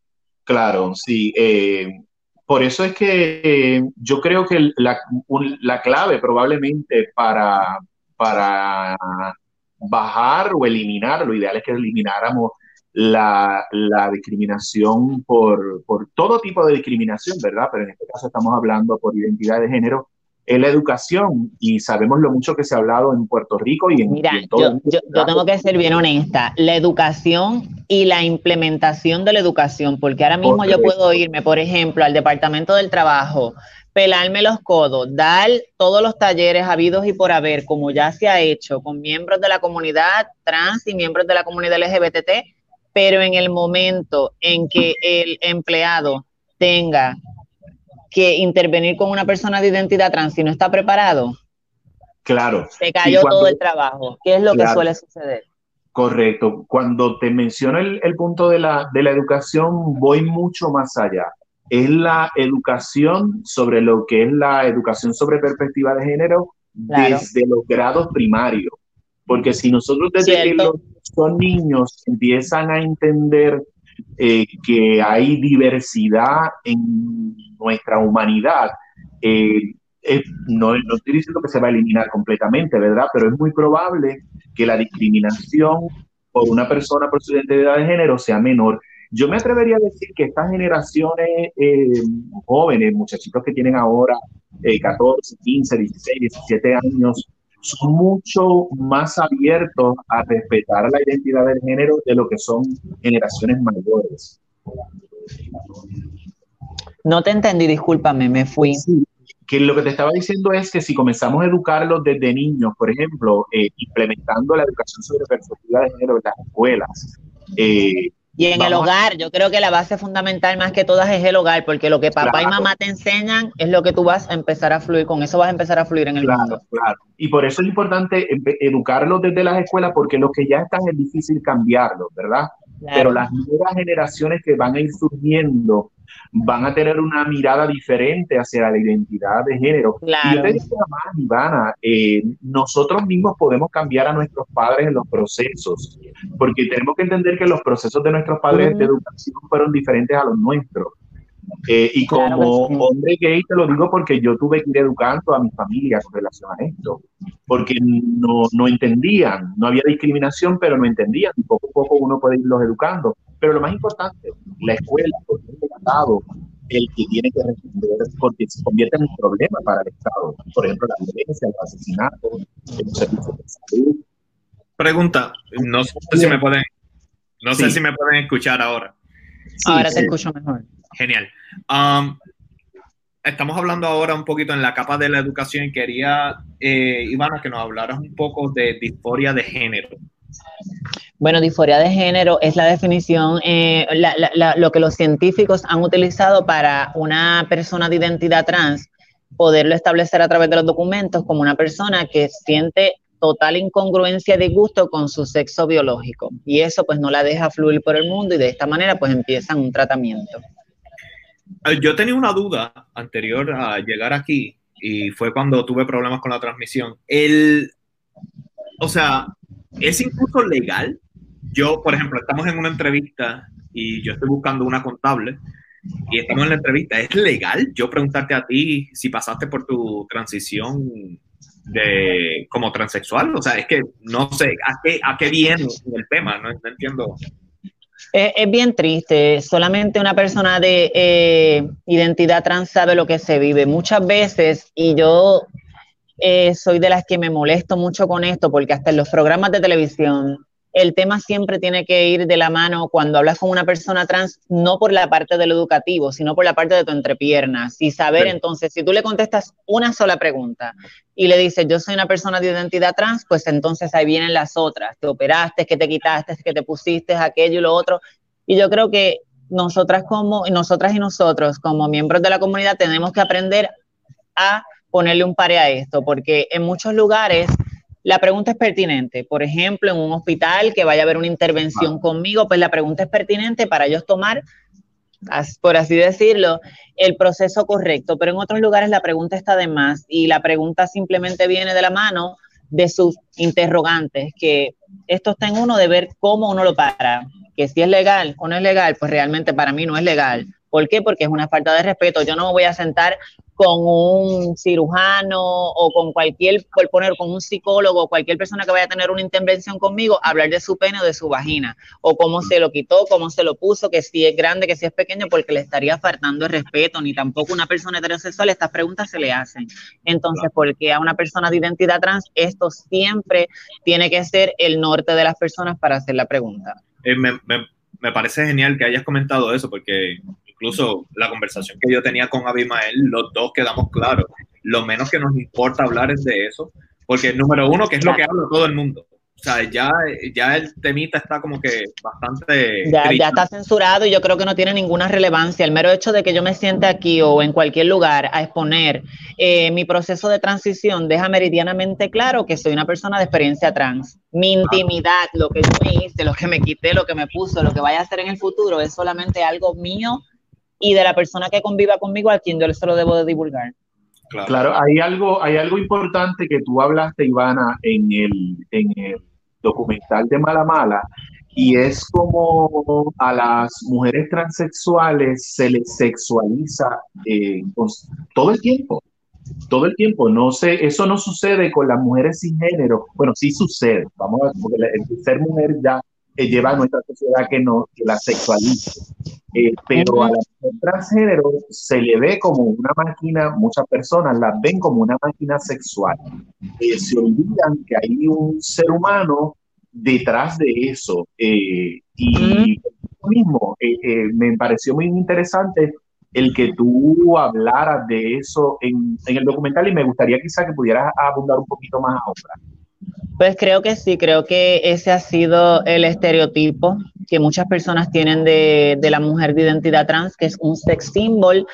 Claro, sí. Eh, por eso es que eh, yo creo que la, la clave probablemente para, para bajar o eliminar, lo ideal es que elimináramos la, la discriminación por, por, todo tipo de discriminación, ¿verdad? Pero en este caso estamos hablando por identidad de género, es la educación y sabemos lo mucho que se ha hablado en Puerto Rico y en, Mira, todo yo, yo, tengo que ser bien honesta, la educación y la implementación de la educación, porque ahora mismo yo puedo irme, por ejemplo, al Departamento del Trabajo, pelarme los codos, dar todos los talleres habidos y por haber, como ya se ha hecho con miembros de la comunidad trans y miembros de la comunidad LGBT, pero en el momento en que el empleado tenga que intervenir con una persona de identidad trans y no está preparado, claro. se cayó todo el trabajo. ¿Qué es lo que suele suceder? Correcto. Cuando te menciono el, punto de la, de la educación, voy mucho más allá. Es la educación sobre lo que es la educación sobre perspectiva de género desde los grados primarios. Porque si nosotros desde que son niños empiezan a entender eh, que hay diversidad en nuestra humanidad, eh, no, estoy diciendo que se va a eliminar completamente, ¿verdad? Pero es muy probable que la discriminación por una persona por su identidad de género sea menor. Yo me atrevería a decir que estas generaciones eh, jóvenes, muchachitos que tienen ahora 14, 15, 16, 17 años, son mucho más abiertos a respetar la identidad del género de lo que son generaciones mayores. No te entendí, discúlpame, me fui. que lo que te estaba diciendo es que si comenzamos a educarlos desde niños, por ejemplo, eh, implementando la educación sobre perspectiva de género en las escuelas, eh, y en el hogar, yo creo que la base fundamental más que todas es el hogar, porque lo que papá y mamá te enseñan es lo que tú vas a empezar a fluir, con eso vas a empezar a fluir en el mundo. Claro, y por eso es importante educarlos desde las escuelas, porque los que ya están es difícil cambiarlos, ¿verdad? Pero las nuevas generaciones que van a ir surgiendo van a tener una mirada diferente hacia la identidad de género. Y yo te digo más, Ivana, eh, nosotros mismos podemos cambiar a nuestros padres en los procesos, porque tenemos que entender que los procesos de nuestros padres de educación fueron diferentes a los nuestros. Eh, y como hombre gay te lo digo porque yo tuve que ir educando a mi familia con relación a esto, porque no, no entendían, no había discriminación, pero no entendían, y poco a poco uno puede irlos educando. Pero lo más importante, la escuela, porque es el Estado el que tiene que responder, porque se convierte en un problema para el Estado. Por ejemplo, la violencia, el asesinato, el servicio de salud. Pregunta, no sé si me pueden, no sé si me pueden escuchar ahora. ahora te escucho mejor. Genial. Um, estamos hablando ahora un poquito en la capa de la educación y quería, eh, Ivana, que nos hablaras un poco de disforia de género. Bueno, disforia de género es la definición, eh, lo que los científicos han utilizado para una persona de identidad trans, poderlo establecer a través de los documentos como una persona que siente total incongruencia de gusto con su sexo biológico. Y eso pues no la deja fluir por el mundo y de esta manera pues empiezan un tratamiento. Eh, yo tenía una duda anterior a llegar aquí y fue cuando tuve problemas con la transmisión. El, o sea, ¿es incluso legal? Yo, por ejemplo, estamos en una entrevista y yo estoy buscando una contable y estamos en la entrevista. ¿Es legal yo preguntarte a ti si pasaste por tu transición de como transexual? O sea, es que no sé a qué, a qué viene el tema, no entiendo. Es, bien triste. Solamente una persona de eh, identidad trans sabe lo que se vive. Muchas veces, y yo eh, soy de las que me molesto mucho con esto, porque hasta en los programas de televisión el tema siempre tiene que ir de la mano cuando hablas con una persona trans, no por la parte de lo educativo, sino por la parte de tu entrepiernas y saber entonces, si tú le contestas una sola pregunta y le dices, yo soy una persona de identidad trans, pues entonces ahí vienen las otras, te operaste, que te quitaste, que te pusiste aquello y lo otro. Y yo creo que nosotras como, nosotras y nosotros como miembros de la comunidad tenemos que aprender a ponerle un pare a esto, porque en muchos lugares la pregunta es pertinente. Por ejemplo, en un hospital que vaya a haber una intervención conmigo, pues la pregunta es pertinente para ellos tomar, por así decirlo, el proceso correcto. Pero en otros lugares la pregunta está de más y la pregunta simplemente viene de la mano de sus interrogantes, que esto está en uno de ver cómo uno lo para, que si es legal o no es legal, pues realmente para mí no es legal. ¿Por qué? Porque es una falta de respeto. Yo no me voy a sentar con un cirujano o con cualquier, por poner, con un psicólogo, cualquier persona que vaya a tener una intervención conmigo, hablar de su pene o de su vagina, o cómo se lo quitó, cómo se lo puso, que si es grande, que si es pequeño, porque le estaría faltando el respeto, ni tampoco una persona heterosexual, estas preguntas se le hacen. Entonces, porque a una persona de identidad trans, esto siempre tiene que ser el norte de las personas para hacer la pregunta. Eh, me, me, me parece genial que hayas comentado eso, porque incluso la conversación que yo tenía con Abimael, los dos quedamos claros. Lo menos que nos importa hablar es de eso, porque número uno, que es lo que habla todo el mundo. O sea, ya, ya el temita está como que bastante... Ya, ya, está censurado y yo creo que no tiene ninguna relevancia. El mero hecho de que yo me siente aquí o en cualquier lugar a exponer eh, mi proceso de transición deja meridianamente claro que soy una persona de experiencia trans. Mi intimidad, lo que yo me hice, lo que me quité, lo que me puso, lo que vaya a hacer en el futuro es solamente algo mío y de la persona que conviva conmigo a quien yo se lo debo de divulgar. Claro. hay algo, hay algo importante que tú hablaste, Ivana, en el, en el documental de Mala Mala, y es como a las mujeres transexuales se les sexualiza eh, todo el tiempo, todo el tiempo. No sé, eso no sucede con las mujeres sin género. Bueno, sí sucede, vamos a porque el ser mujer ya eh, lleva a nuestra sociedad que no que la sexualice. Eh, pero a la mujer transgénero se le ve como una máquina, muchas personas la ven como una máquina sexual. Eh, se olvidan que hay un ser humano detrás de eso. y mismo, me pareció muy interesante el que tú hablaras de eso en, en, el documental y me gustaría quizá que pudieras abundar un poquito más ahora. Pues creo que sí, creo que ese ha sido el estereotipo que muchas personas tienen de, la mujer de identidad trans, que es un sex symbol,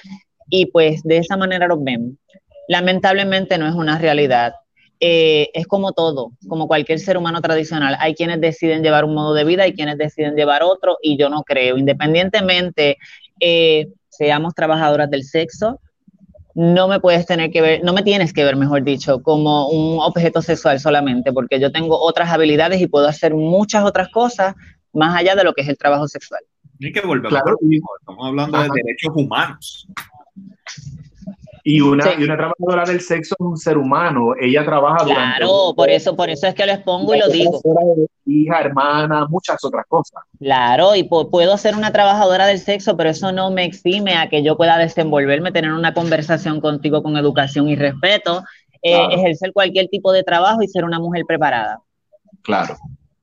y pues de esa manera lo ven. Lamentablemente no es una realidad. Eh, es como todo, como cualquier ser humano tradicional. Hay quienes deciden llevar un modo de vida, hay quienes deciden llevar otro, y yo no creo. Independientemente, eh, seamos trabajadoras del sexo, no me puedes tener que ver, no me tienes que ver, mejor dicho, como un objeto sexual solamente, porque yo tengo otras habilidades y puedo hacer muchas otras cosas más allá de lo que es el trabajo sexual. Hay que volver claro. estamos hablando de derechos humanos. Y una, y una trabajadora del sexo es un ser humano. Ella trabaja Claro, por eso, por eso es que lo expongo y lo digo. Hija, hermana, muchas otras cosas. Claro, y puedo ser una trabajadora del sexo, pero eso no me exime a que yo pueda desenvolverme, tener una conversación contigo con educación y respeto, eh, ejercer cualquier tipo de trabajo y ser una mujer preparada. Claro,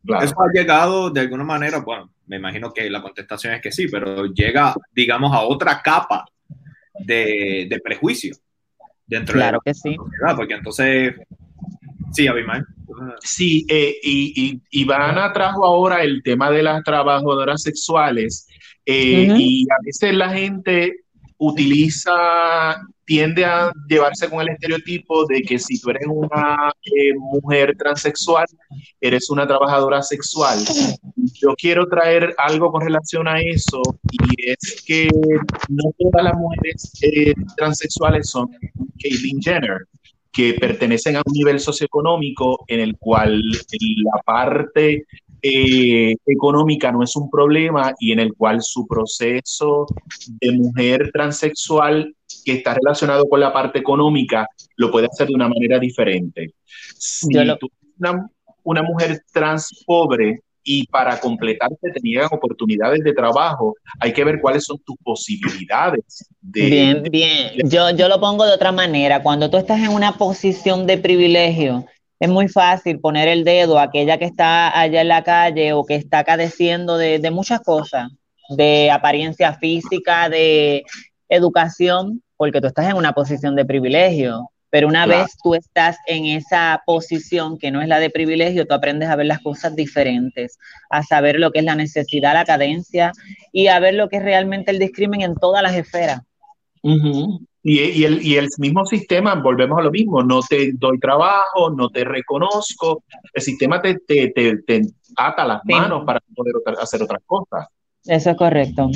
claro. Eso ha llegado de alguna manera, bueno, me imagino que la contestación es que sí, pero llega, digamos, a otra capa de, prejuicio dentro claro de la que sí. porque entonces, sí, Abimael. Sí, eh, y, y, Ivana trajo ahora el tema de las trabajadoras sexuales eh, y a veces la gente utiliza, tiende a llevarse con el estereotipo de que si tú eres una eh, mujer transexual, eres una trabajadora sexual. Yo quiero traer algo con relación a eso y es que no todas las mujeres eh, transexuales son Caitlyn Jenner que pertenecen a un nivel socioeconómico en el cual la parte eh, económica no es un problema y en el cual su proceso de mujer transexual que está relacionado con la parte económica lo puede hacer de una manera diferente. Si tú una, una mujer trans pobre y para completarte te niegan oportunidades de trabajo, hay que ver cuáles son tus posibilidades. De, bien, bien. Yo, yo lo pongo de otra manera. Cuando tú estás en una posición de privilegio, es muy fácil poner el dedo a aquella que está allá en la calle o que está cadeciendo de, de muchas cosas, de apariencia física, de educación, porque tú estás en una posición de privilegio. Pero una vez tú estás en esa posición que no es la de privilegio, tú aprendes a ver las cosas diferentes, a saber lo que es la necesidad, la cadencia y a ver lo que es realmente el discrimen en todas las esferas. Y, el, y el mismo sistema, volvemos a lo mismo, no te doy trabajo, no te reconozco, el sistema te, te, te, ata las manos para poder hacer otras cosas. Eso es correcto.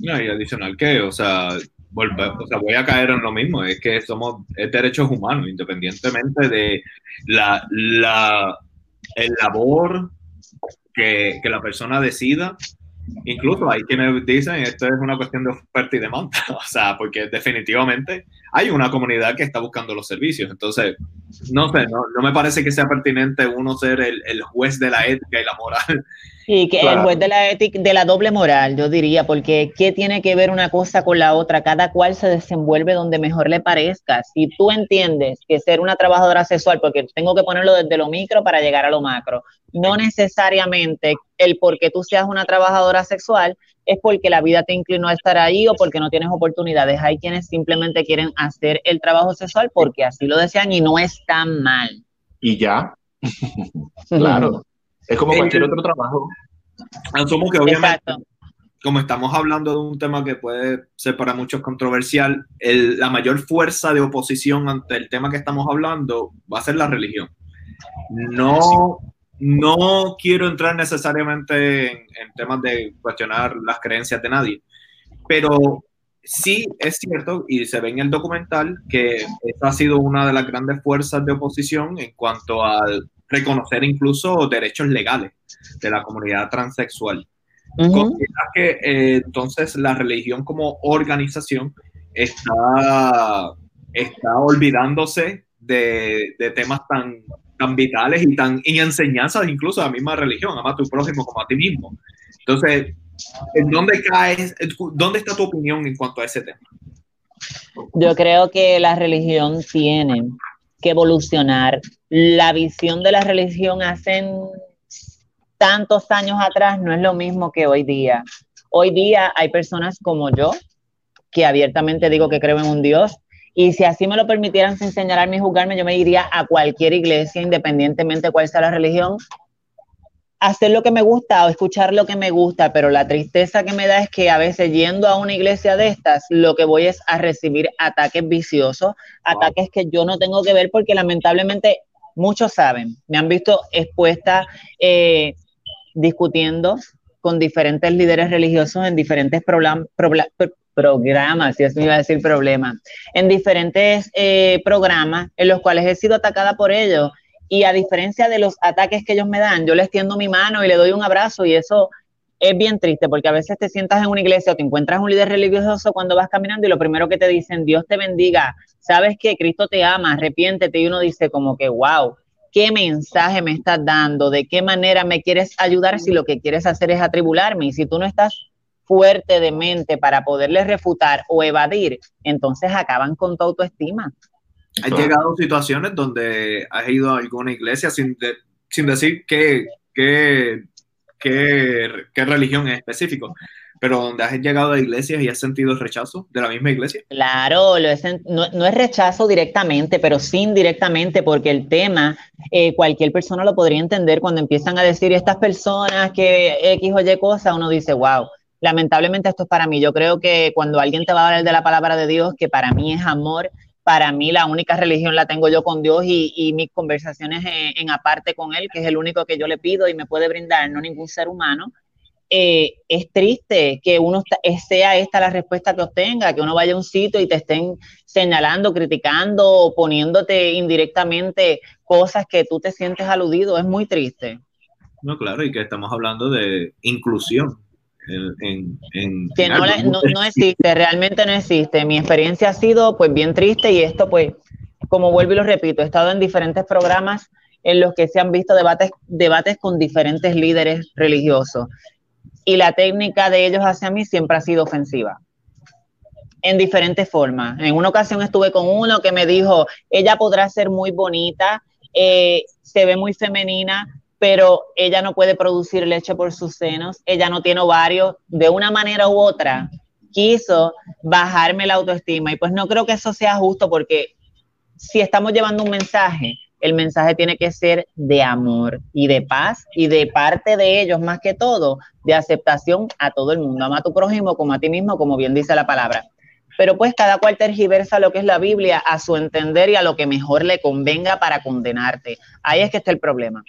y adicional que, o sea, o sea, voy a caer en lo mismo, es que somos derechos humanos, independientemente de la, la el labor que, que, la persona decida. Incluso hay quienes dicen esto es una cuestión de oferta y demanda, o sea, porque definitivamente hay una comunidad que está buscando los servicios. Entonces, no sé, no, no me parece que sea pertinente uno ser el, el juez de la ética y la moral Sí, que el juez de la ética, de la doble moral, yo diría, porque ¿qué tiene que ver una cosa con la otra? Cada cual se desenvuelve donde mejor le parezca. Si tú entiendes que ser una trabajadora sexual, porque tengo que ponerlo desde lo micro para llegar a lo macro, no necesariamente el porque tú seas una trabajadora sexual es porque la vida te inclinó a estar ahí o porque no tienes oportunidades. Hay quienes simplemente quieren hacer el trabajo sexual porque así lo desean y no está mal. Y ya. claro. Es como cualquier otro trabajo. Asumo que obviamente, como estamos hablando de un tema que puede ser para muchos controversial, la mayor fuerza de oposición ante el tema que estamos hablando va a ser la religión. No, no quiero entrar necesariamente en, en temas de cuestionar las creencias de nadie, pero sí es cierto, y se ve en el documental, que esa ha sido una de las grandes fuerzas de oposición en cuanto al reconocer incluso derechos legales de la comunidad transexual. que eh, entonces la religión como organización está, está olvidándose de, de temas tan, tan vitales y tan y enseñanzas incluso de la misma religión, ama a tu prójimo como a ti mismo. Entonces, ¿en dónde caes? ¿Dónde está tu opinión en cuanto a ese tema? Yo creo que la religión tiene que evolucionar. La visión de la religión hace tantos años atrás no es lo mismo que hoy día. Hoy día hay personas como yo que abiertamente digo que creo en un Dios y si así me lo permitieran sin señalarme y juzgarme, yo me iría a cualquier iglesia, independientemente de cuál sea la religión, hacer lo que me gusta o escuchar lo que me gusta, pero la tristeza que me da es que a veces yendo a una iglesia de estas, lo que voy es a recibir ataques viciosos, ataques que yo no tengo que ver porque lamentablemente muchos saben, me han visto expuesta eh, discutiendo con diferentes líderes religiosos en diferentes programas, si es me iba a decir problema, en diferentes eh, programas en los cuales he sido atacada por ellos y a diferencia de los ataques que ellos me dan, yo les tiendo mi mano y le doy un abrazo y eso es bien triste porque a veces te sientas en una iglesia o te encuentras un líder religioso cuando vas caminando y lo primero que te dicen, Dios te bendiga, sabes que Cristo te ama, arrepiéntete y uno dice como que, wow, ¿qué mensaje me estás dando? ¿De qué manera me quieres ayudar si lo que quieres hacer es atribularme? Y si tú no estás fuerte de mente para poderles refutar o evadir, entonces acaban con tu autoestima. ¿Has llegado situaciones donde has ido a alguna iglesia sin, sin decir qué, qué, qué, qué religión es específico? pero donde has llegado a iglesias y has sentido rechazo de la misma iglesia? Claro, no, no, es rechazo directamente, pero sí indirectamente, porque el tema, eh, cualquier persona lo podría entender cuando empiezan a decir estas personas que X o Y cosa, uno dice, wow, lamentablemente esto es para mí. Yo creo que cuando alguien te va a hablar de la palabra de Dios, que para mí es amor, para mí la única religión la tengo yo con Dios y, mis conversaciones en, aparte con Él, que es el único que yo le pido y me puede brindar, no ningún ser humano. Eh, es triste que uno sea esta la respuesta que obtenga, que uno vaya a un sitio y te estén señalando, criticando poniéndote indirectamente cosas que tú te sientes aludido. Es muy triste. No, claro, y que estamos hablando de inclusión que no, existe, realmente no existe. Mi experiencia ha sido pues bien triste y esto pues, como vuelvo y lo repito, he estado en diferentes programas en los que se han visto debates, debates con diferentes líderes religiosos y la técnica de ellos hacia mí siempre ha sido ofensiva en diferentes formas. En una ocasión estuve con uno que me dijo, ella podrá ser muy bonita eh, se ve muy femenina, pero ella no puede producir leche por sus senos, ella no tiene ovarios, de una manera u otra quiso bajarme la autoestima y pues no creo que eso sea justo porque si estamos llevando un mensaje, el mensaje tiene que ser de amor y de paz y de parte de ellos más que todo, de aceptación a todo el mundo. Ama a tu prójimo como a ti mismo, como bien dice la palabra. Pero pues cada cual tergiversa lo que es la Biblia a su entender y a lo que mejor le convenga para condenarte. Ahí es que está el problema.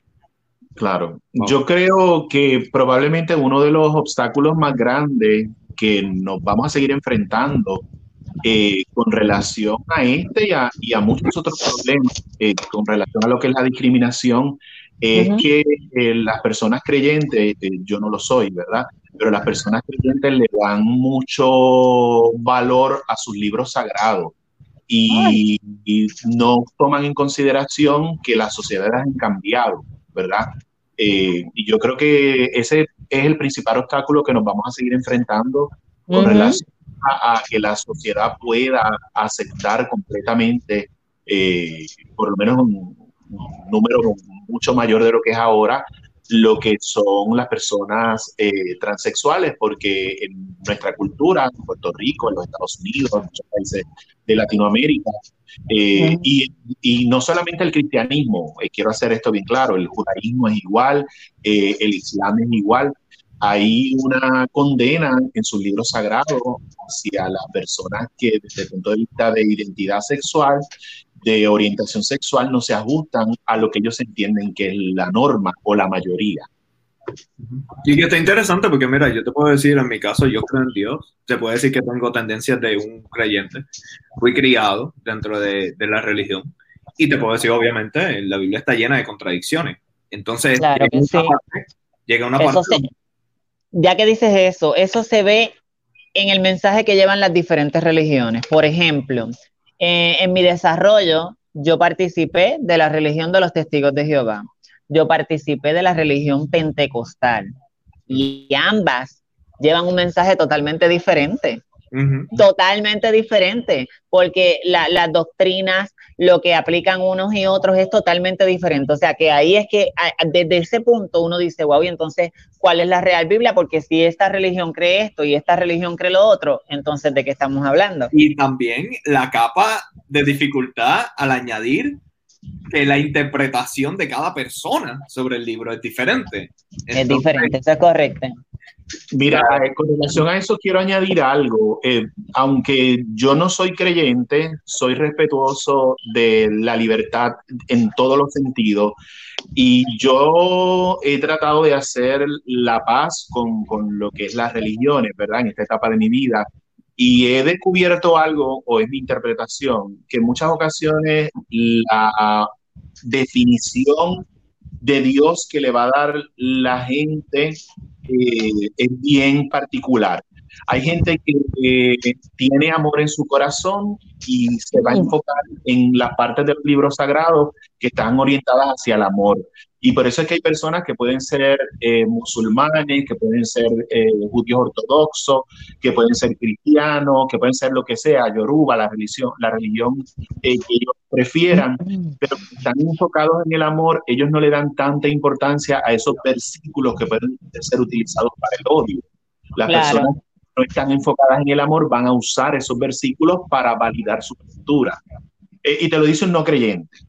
Claro, yo creo que probablemente uno de los obstáculos más grandes que nos vamos a seguir enfrentando eh, con relación a este y a, muchos otros problemas eh, con relación a lo que es la discriminación, es que eh, las personas creyentes, yo no lo soy, ¿verdad? Pero las personas creyentes le dan mucho valor a sus libros sagrados y, no toman en consideración que las sociedades han cambiado, ¿verdad? y yo creo que ese es el principal obstáculo que nos vamos a seguir enfrentando con relación a, que la sociedad pueda aceptar completamente, eh, por lo menos un, número mucho mayor de lo que es ahora, lo que son las personas eh, transexuales, porque en nuestra cultura, en Puerto Rico, en los Estados Unidos, en muchos países de Latinoamérica, eh, y, y, no solamente el cristianismo, quiero hacer esto bien claro, el judaísmo es igual, el islam es igual, hay una condena en sus libros sagrados hacia las personas que desde el punto de vista de identidad sexual, de orientación sexual, no se ajustan a lo que ellos entienden que es la norma o la mayoría. Y que está interesante porque, mira, yo te puedo decir, en mi caso, yo creo en Dios. Se puede decir que tengo tendencias de un creyente. Fui criado dentro de, la religión. Y te puedo decir, obviamente, la Biblia está llena de contradicciones. Entonces, llega, una parte, ya que dices eso, eso se ve en el mensaje que llevan las diferentes religiones. Por ejemplo, eh, en mi desarrollo, yo participé de la religión de los testigos de Jehová. Yo participé de la religión pentecostal. Y ambas llevan un mensaje totalmente diferente totalmente diferente, porque las doctrinas, lo que aplican unos y otros es totalmente diferente. O sea que ahí es que desde ese punto uno dice, wow, y entonces, ¿cuál es la real Biblia? Porque si esta religión cree esto y esta religión cree lo otro, entonces, ¿de qué estamos hablando? Y también la capa de dificultad al añadir que la interpretación de cada persona sobre el libro es diferente. es diferente, eso es correcto. Mira, eh, con relación a eso quiero añadir algo. Eh, aunque yo no soy creyente, soy respetuoso de la libertad en todos los sentidos. Y yo he tratado de hacer la paz con, con lo que es las religiones, ¿verdad? En esta etapa de mi vida. Y he descubierto algo, o es mi interpretación, que en muchas ocasiones la definición de Dios que le va a dar la gente eh, es bien particular. Hay gente que tiene amor en su corazón y se va a enfocar en las partes del libro sagrado que están orientadas hacia el amor. Y por eso es que hay personas que pueden ser eh, musulmanes, que pueden ser eh, judíos ortodoxos, que pueden ser cristianos, que pueden ser lo que sea, yoruba, la religión, la religión que ellos prefieran, pero están enfocados en el amor, ellos no le dan tanta importancia a esos versículos que pueden ser utilizados para el odio. Las personas no están enfocadas en el amor van a usar esos versículos para validar su postura. Eh, y te lo dice un no creyente.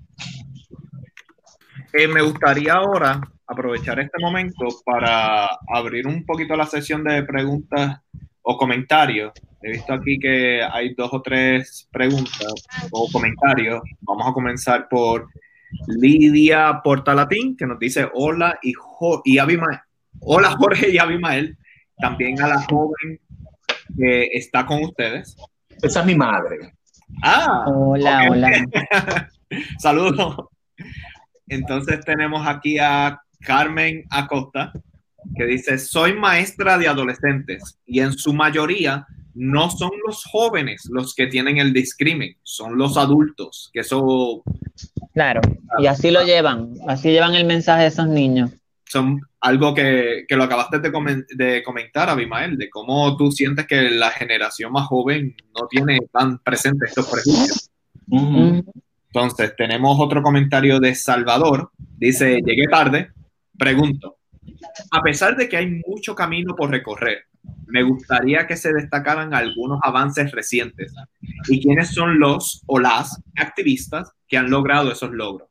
Eh, me gustaría ahora aprovechar este momento para abrir un poquito la sesión de preguntas o comentarios. He visto aquí que hay dos o tres preguntas o comentarios. Vamos a comenzar por Lidia Portalatín, que nos dice hola y, y Abimael. Hola Jorge y Abimael. También a la joven que está con ustedes. Esa es mi madre. Ah, hola, hola. Saludos. Entonces tenemos aquí a Carmen Acosta, que dice, soy maestra de adolescentes y en su mayoría no son los jóvenes los que tienen el discrimen, son los adultos, que eso... Claro, y así lo llevan, así llevan el mensaje de esos niños. Son algo que, lo acabaste de, comentar, Abimael, de cómo tú sientes que la generación más joven no tiene tan presente estos prejuicios. Entonces, tenemos otro comentario de Salvador. Dice, llegué tarde. Pregunto, a pesar de que hay mucho camino por recorrer, me gustaría que se destacaran algunos avances recientes y quiénes son los o las activistas que han logrado esos logros.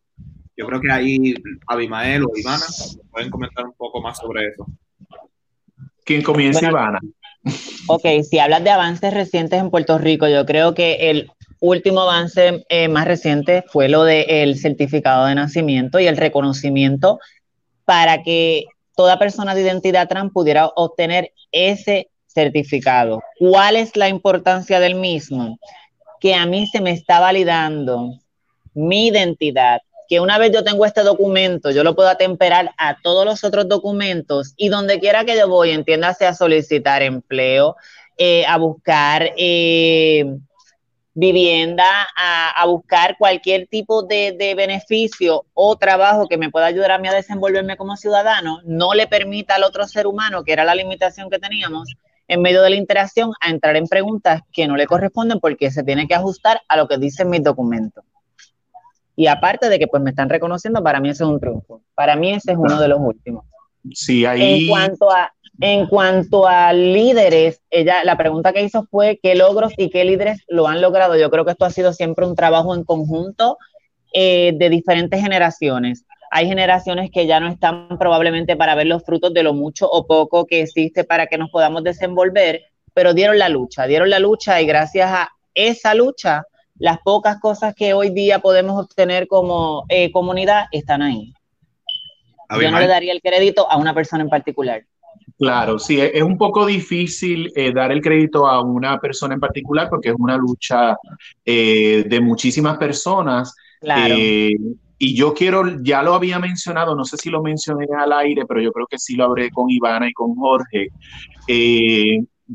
Yo creo que ahí Abimael o Ivana pueden comentar un poco más sobre eso. ¿Quién comienza, Ivana? Ok, si hablas de avances recientes en Puerto Rico, yo creo que el último avance eh, más reciente fue lo del certificado de nacimiento y el reconocimiento para que toda persona de identidad trans pudiera obtener ese certificado. ¿Cuál es la importancia del mismo? Que a mí se me está validando mi identidad, que una vez yo tengo este documento, yo lo puedo atemperar a todos los otros documentos y donde quiera que yo voy, entiéndase a solicitar empleo, eh, a buscar eh, vivienda, a, buscar cualquier tipo de, de, beneficio o trabajo que me pueda ayudar a mí a desenvolverme como ciudadano, no le permita al otro ser humano, que era la limitación que teníamos, en medio de la interacción, a entrar en preguntas que no le corresponden porque se tiene que ajustar a lo que dicen mis documentos. Y aparte de que pues me están reconociendo, para mí ese es un triunfo. Para mí ese es uno de los últimos. Sí, ahí... En cuanto a, en cuanto a líderes, ella, la pregunta que hizo fue qué logros y qué líderes lo han logrado. Yo creo que esto ha sido siempre un trabajo en conjunto eh, de diferentes generaciones. Hay generaciones que ya no están probablemente para ver los frutos de lo mucho o poco que existe para que nos podamos desenvolver, pero dieron la lucha, dieron la lucha y gracias a esa lucha las pocas cosas que hoy día podemos obtener como eh, comunidad están ahí. Yo no le daría el crédito a una persona en particular. Claro, sí, es un poco difícil eh, dar el crédito a una persona en particular porque es una lucha eh, de muchísimas personas. Claro. y yo quiero, ya lo había mencionado, no sé si lo mencioné al aire, pero yo creo que sí lo hablé con Ivana y con Jorge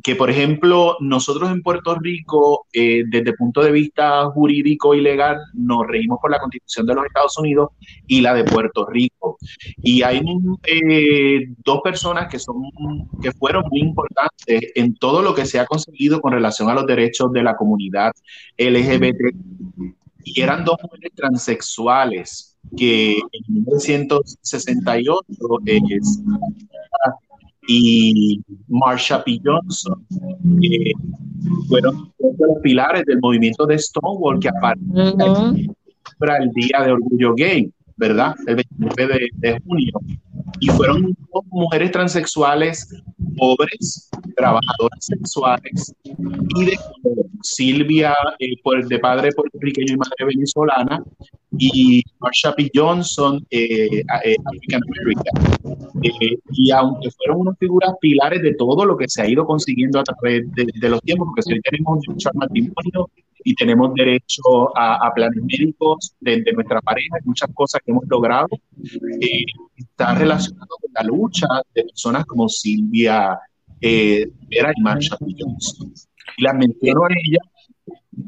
que, por ejemplo, nosotros en Puerto Rico, eh, desde el punto de vista jurídico y legal, nos reímos por la Constitución de los Estados Unidos y la de Puerto Rico. Y hay eh, dos personas que, son, que fueron muy importantes en todo lo que se ha conseguido con relación a los derechos de la comunidad LGBT. Y eran dos mujeres transexuales que en 1968 es y Marsha P. Johnson, que fueron los pilares del movimiento de Stonewall que apareció para el Día de Orgullo Gay, ¿verdad? El 29 de, junio. Y fueron dos mujeres transexuales pobres, trabajadoras sexuales y de Silvia, eh, de padre puertorriqueño y madre venezolana, y Marsha P. Johnson, eh, eh, African American. Eh, y aunque fueron unas figuras pilares de todo lo que se ha ido consiguiendo a través de, los tiempos, porque si hoy tenemos al matrimonio y tenemos derecho a, planes médicos de, nuestra pareja, muchas cosas que hemos logrado, está relacionado con la lucha de personas como Silvia Vera y Marsha P. Johnson. Y las menciono a ellas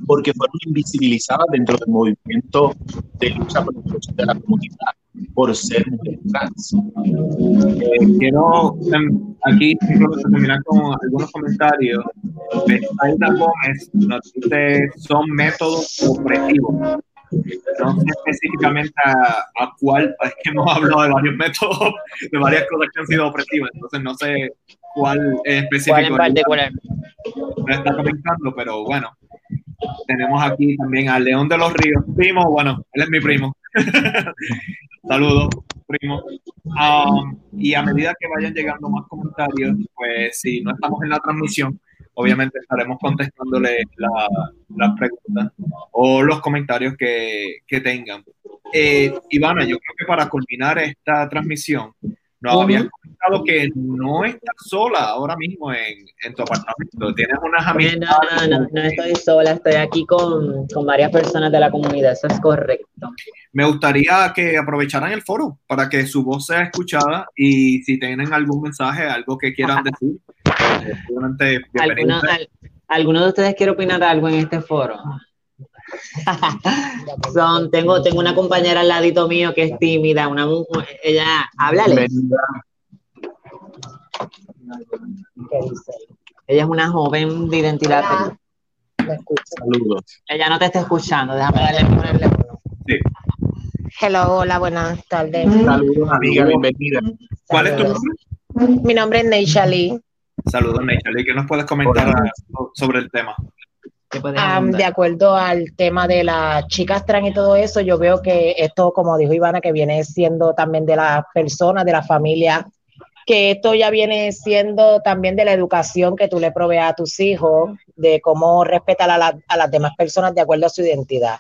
porque fueron invisibilizadas dentro del movimiento de lucha por los derechos de la comunidad por ser mujeres trans. Eh, quiero em, aquí terminar con algunos comentarios. Aida Gómez nos dice son métodos opresivos. No sé específicamente a, cuál, es que hemos hablado de varios métodos, de varias cosas que han sido opresivas, entonces no sé cuál es específico. ¿Cuál en particular? Me está comentando, pero bueno, tenemos aquí también a León de los Ríos, primo, bueno, él es mi primo. Saludos, primo. Um, y a medida que vayan llegando más comentarios, pues si no estamos en la transmisión, obviamente estaremos contestándole las preguntas o los comentarios que, que tengan. Eh, Ivana, yo creo que para culminar esta transmisión, nos habías comentado que no estás sola ahora mismo en, en tu apartamento. Tienes unas amigas. No, no, no, no estoy sola. Estoy aquí con, con, varias personas de la comunidad. Eso es correcto. Me gustaría que aprovecharan el foro para que su voz sea escuchada y si tienen algún mensaje, algo que quieran decir, eh, ¿Alguno, ¿Alguno de ustedes quiere opinar algo en este foro? Son, tengo, tengo una compañera al ladito mío que es tímida, una ella, háblale. Ella es una joven de identidad. Saludos. Ella no te está escuchando, déjame darle el teléfono. Hello, hola, buenas tardes. Saludos, amiga, bienvenida. ¿Cuál es tu nombre? Mi nombre es Neisha Lee. Saludos, Neisha Lee. ¿Qué nos puedes comentar sobre el tema? Um, de acuerdo al tema de las chicas trans y todo eso, yo veo que esto, como dijo Ivana, que viene siendo también de las personas, de la familia, que esto ya viene siendo también de la educación que tú le provees a tus hijos, de cómo respetar a, a las demás personas de acuerdo a su identidad.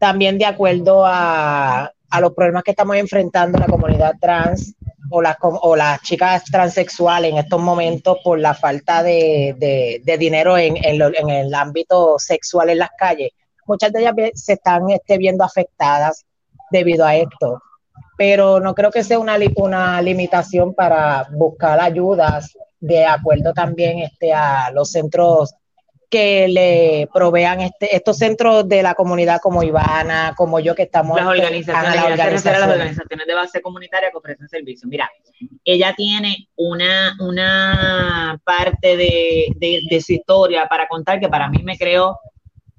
También de acuerdo a, a los problemas que estamos enfrentando la comunidad trans, o las, o las chicas transexuales en estos momentos por la falta de, de, dinero en, en, el ámbito sexual en las calles. Muchas de ellas se están este, viendo afectadas debido a esto, pero no creo que sea una, una limitación para buscar ayudas de acuerdo también este, a los centros que le provean este, estos centros de la comunidad como Ivana, como yo que estamos... Las organizaciones, las organizaciones de base comunitaria que ofrecen servicios. Mira, ella tiene una, una parte de, de, su historia para contar que para mí me creó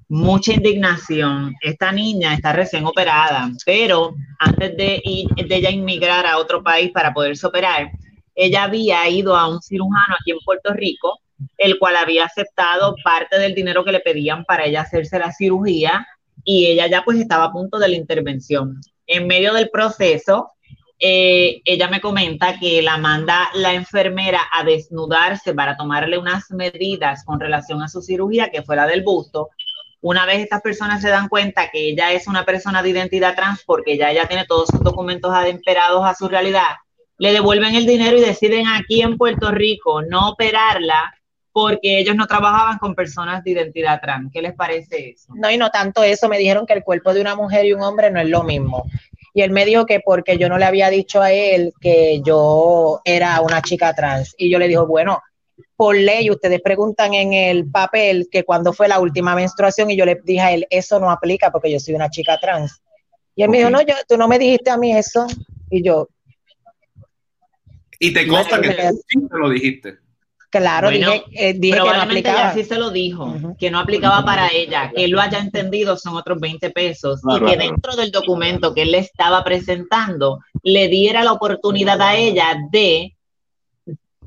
mucha indignación. Esta niña está recién operada, pero antes de, ir, de ella inmigrar a otro país para poderse operar, ella había ido a un cirujano aquí en Puerto Rico el cual había aceptado parte del dinero que le pedían para ella hacerse la cirugía y ella ya pues estaba a punto de la intervención. En medio del proceso, eh, ella me comenta que la manda la enfermera a desnudarse para tomarle unas medidas con relación a su cirugía, que fue la del busto. Una vez estas personas se dan cuenta que ella es una persona de identidad trans, porque ya ella tiene todos sus documentos ademperados a su realidad, le devuelven el dinero y deciden aquí en Puerto Rico no operarla porque ellos no trabajaban con personas de identidad trans. ¿Qué les parece eso? No, y no tanto eso, me dijeron que el cuerpo de una mujer y un hombre no es lo mismo. Y él me dijo que porque yo no le había dicho a él que yo era una chica trans. Y yo le dijo, bueno, por ley, ustedes preguntan en el papel que cuando fue la última menstruación y yo le dije a él, eso no aplica porque yo soy una chica trans. Y él me dijo, no, yo, tú no me dijiste a mí eso. Y yo... Y te consta que tú te lo dijiste. Claro, dije, eh, que no aplicaba. Así se lo dijo, que no aplicaba para ella, que él lo haya entendido son otros 20 pesos y que dentro del documento que él le estaba presentando le diera la oportunidad a ella de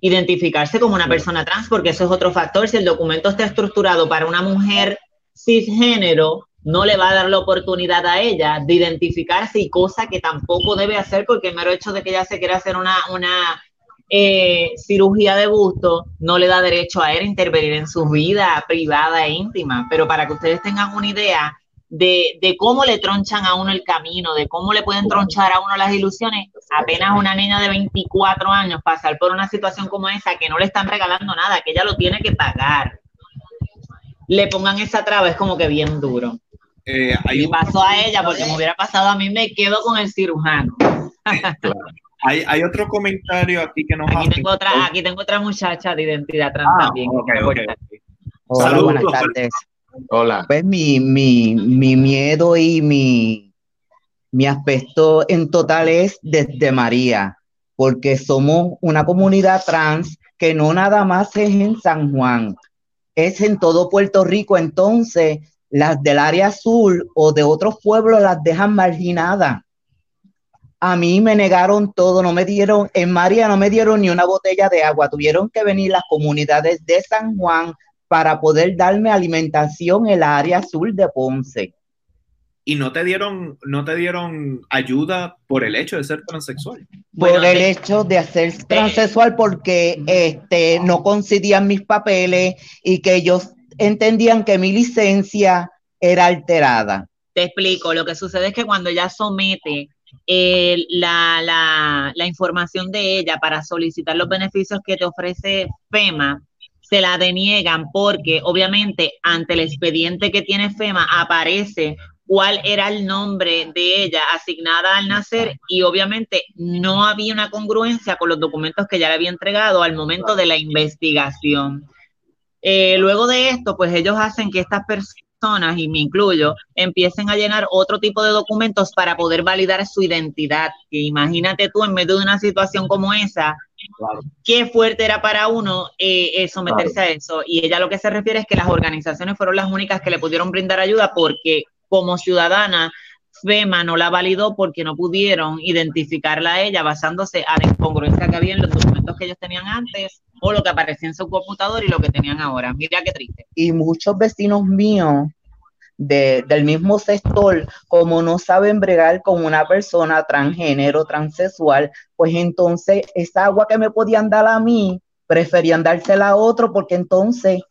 identificarse como una persona trans, porque eso es otro factor. Si el documento está estructurado para una mujer cisgénero, no le va a dar la oportunidad a ella de identificarse y cosa que tampoco debe hacer porque el mero hecho de que ella se quiera hacer una, una eh, cirugía de busto no le da derecho a él a intervenir en su vida privada e íntima, pero para que ustedes tengan una idea de, de, cómo le tronchan a uno el camino, de cómo le pueden tronchar a uno las ilusiones, apenas una niña de 24 años pasar por una situación como esa, que no le están regalando nada, que ella lo tiene que pagar, le pongan esa traba, es como que bien duro. Eh, y pasó a ella, porque me hubiera pasado a mí, me quedo con el cirujano. Hay, hay, otro comentario aquí que nos aquí tengo otra Aquí tengo otra muchacha de identidad trans ah, también. Hola, buenas tardes. Hola. Pues mi, mi, mi miedo y mi, mi aspecto en total es desde María, porque somos una comunidad trans que no nada más es en San Juan, es en todo Puerto Rico. Entonces, las del área azul o de otros pueblos las dejan marginadas a mí me negaron todo, no me dieron, en María no me dieron ni una botella de agua, tuvieron que venir las comunidades de San Juan para poder darme alimentación en la área azul de Ponce. ¿Y no te dieron, no te dieron ayuda por el hecho de ser transexual? Por el hecho de ser transexual porque este, no coincidían mis papeles y que ellos entendían que mi licencia era alterada. Te explico, lo que sucede es que cuando ella somete eh, la, la, la, información de ella para solicitar los beneficios que te ofrece FEMA, se la deniegan porque obviamente ante el expediente que tiene FEMA aparece cuál era el nombre de ella asignada al nacer y obviamente no había una congruencia con los documentos que ya le había entregado al momento de la investigación. Eh, luego de esto, pues ellos hacen que estas personas y me incluyo, empiecen a llenar otro tipo de documentos para poder validar su identidad. Que imagínate tú en medio de una situación como esa, qué fuerte era para uno eh, eh, someterse a eso. Y ella lo que se refiere es que las organizaciones fueron las únicas que le pudieron brindar ayuda porque como ciudadana FEMA no la validó porque no pudieron identificarla a ella basándose a la incongruencia que había en los documentos que ellos tenían antes o lo que aparecía en su computador y lo que tenían ahora. Mira qué triste. Y muchos vecinos míos del mismo sector, como no saben bregar con una persona transgénero, transexual, pues entonces esa agua que me podían dar a mí, preferían dársela a otro porque entonces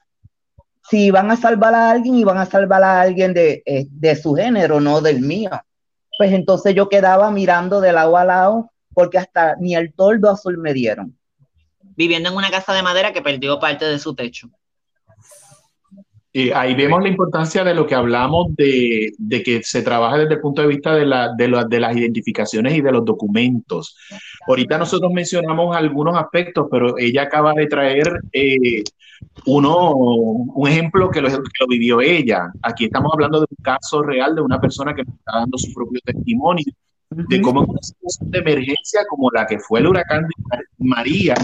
si iban a salvar a alguien, iban a salvar a alguien de, eh, de su género, no del mío. Pues entonces yo quedaba mirando de lado a lado porque hasta ni el toldo azul me dieron. Viviendo en una casa de madera que perdió parte de su techo. Y ahí vemos la importancia de lo que hablamos de, de, que se trabaja desde el punto de vista de, la, de, de, las identificaciones y de los documentos. Ahorita nosotros mencionamos algunos aspectos, pero ella acaba de traer eh, uno, un ejemplo que lo, que lo, vivió ella. Aquí estamos hablando de un caso real de una persona que está dando su propio testimonio de cómo en una situación de emergencia como la que fue el huracán de María,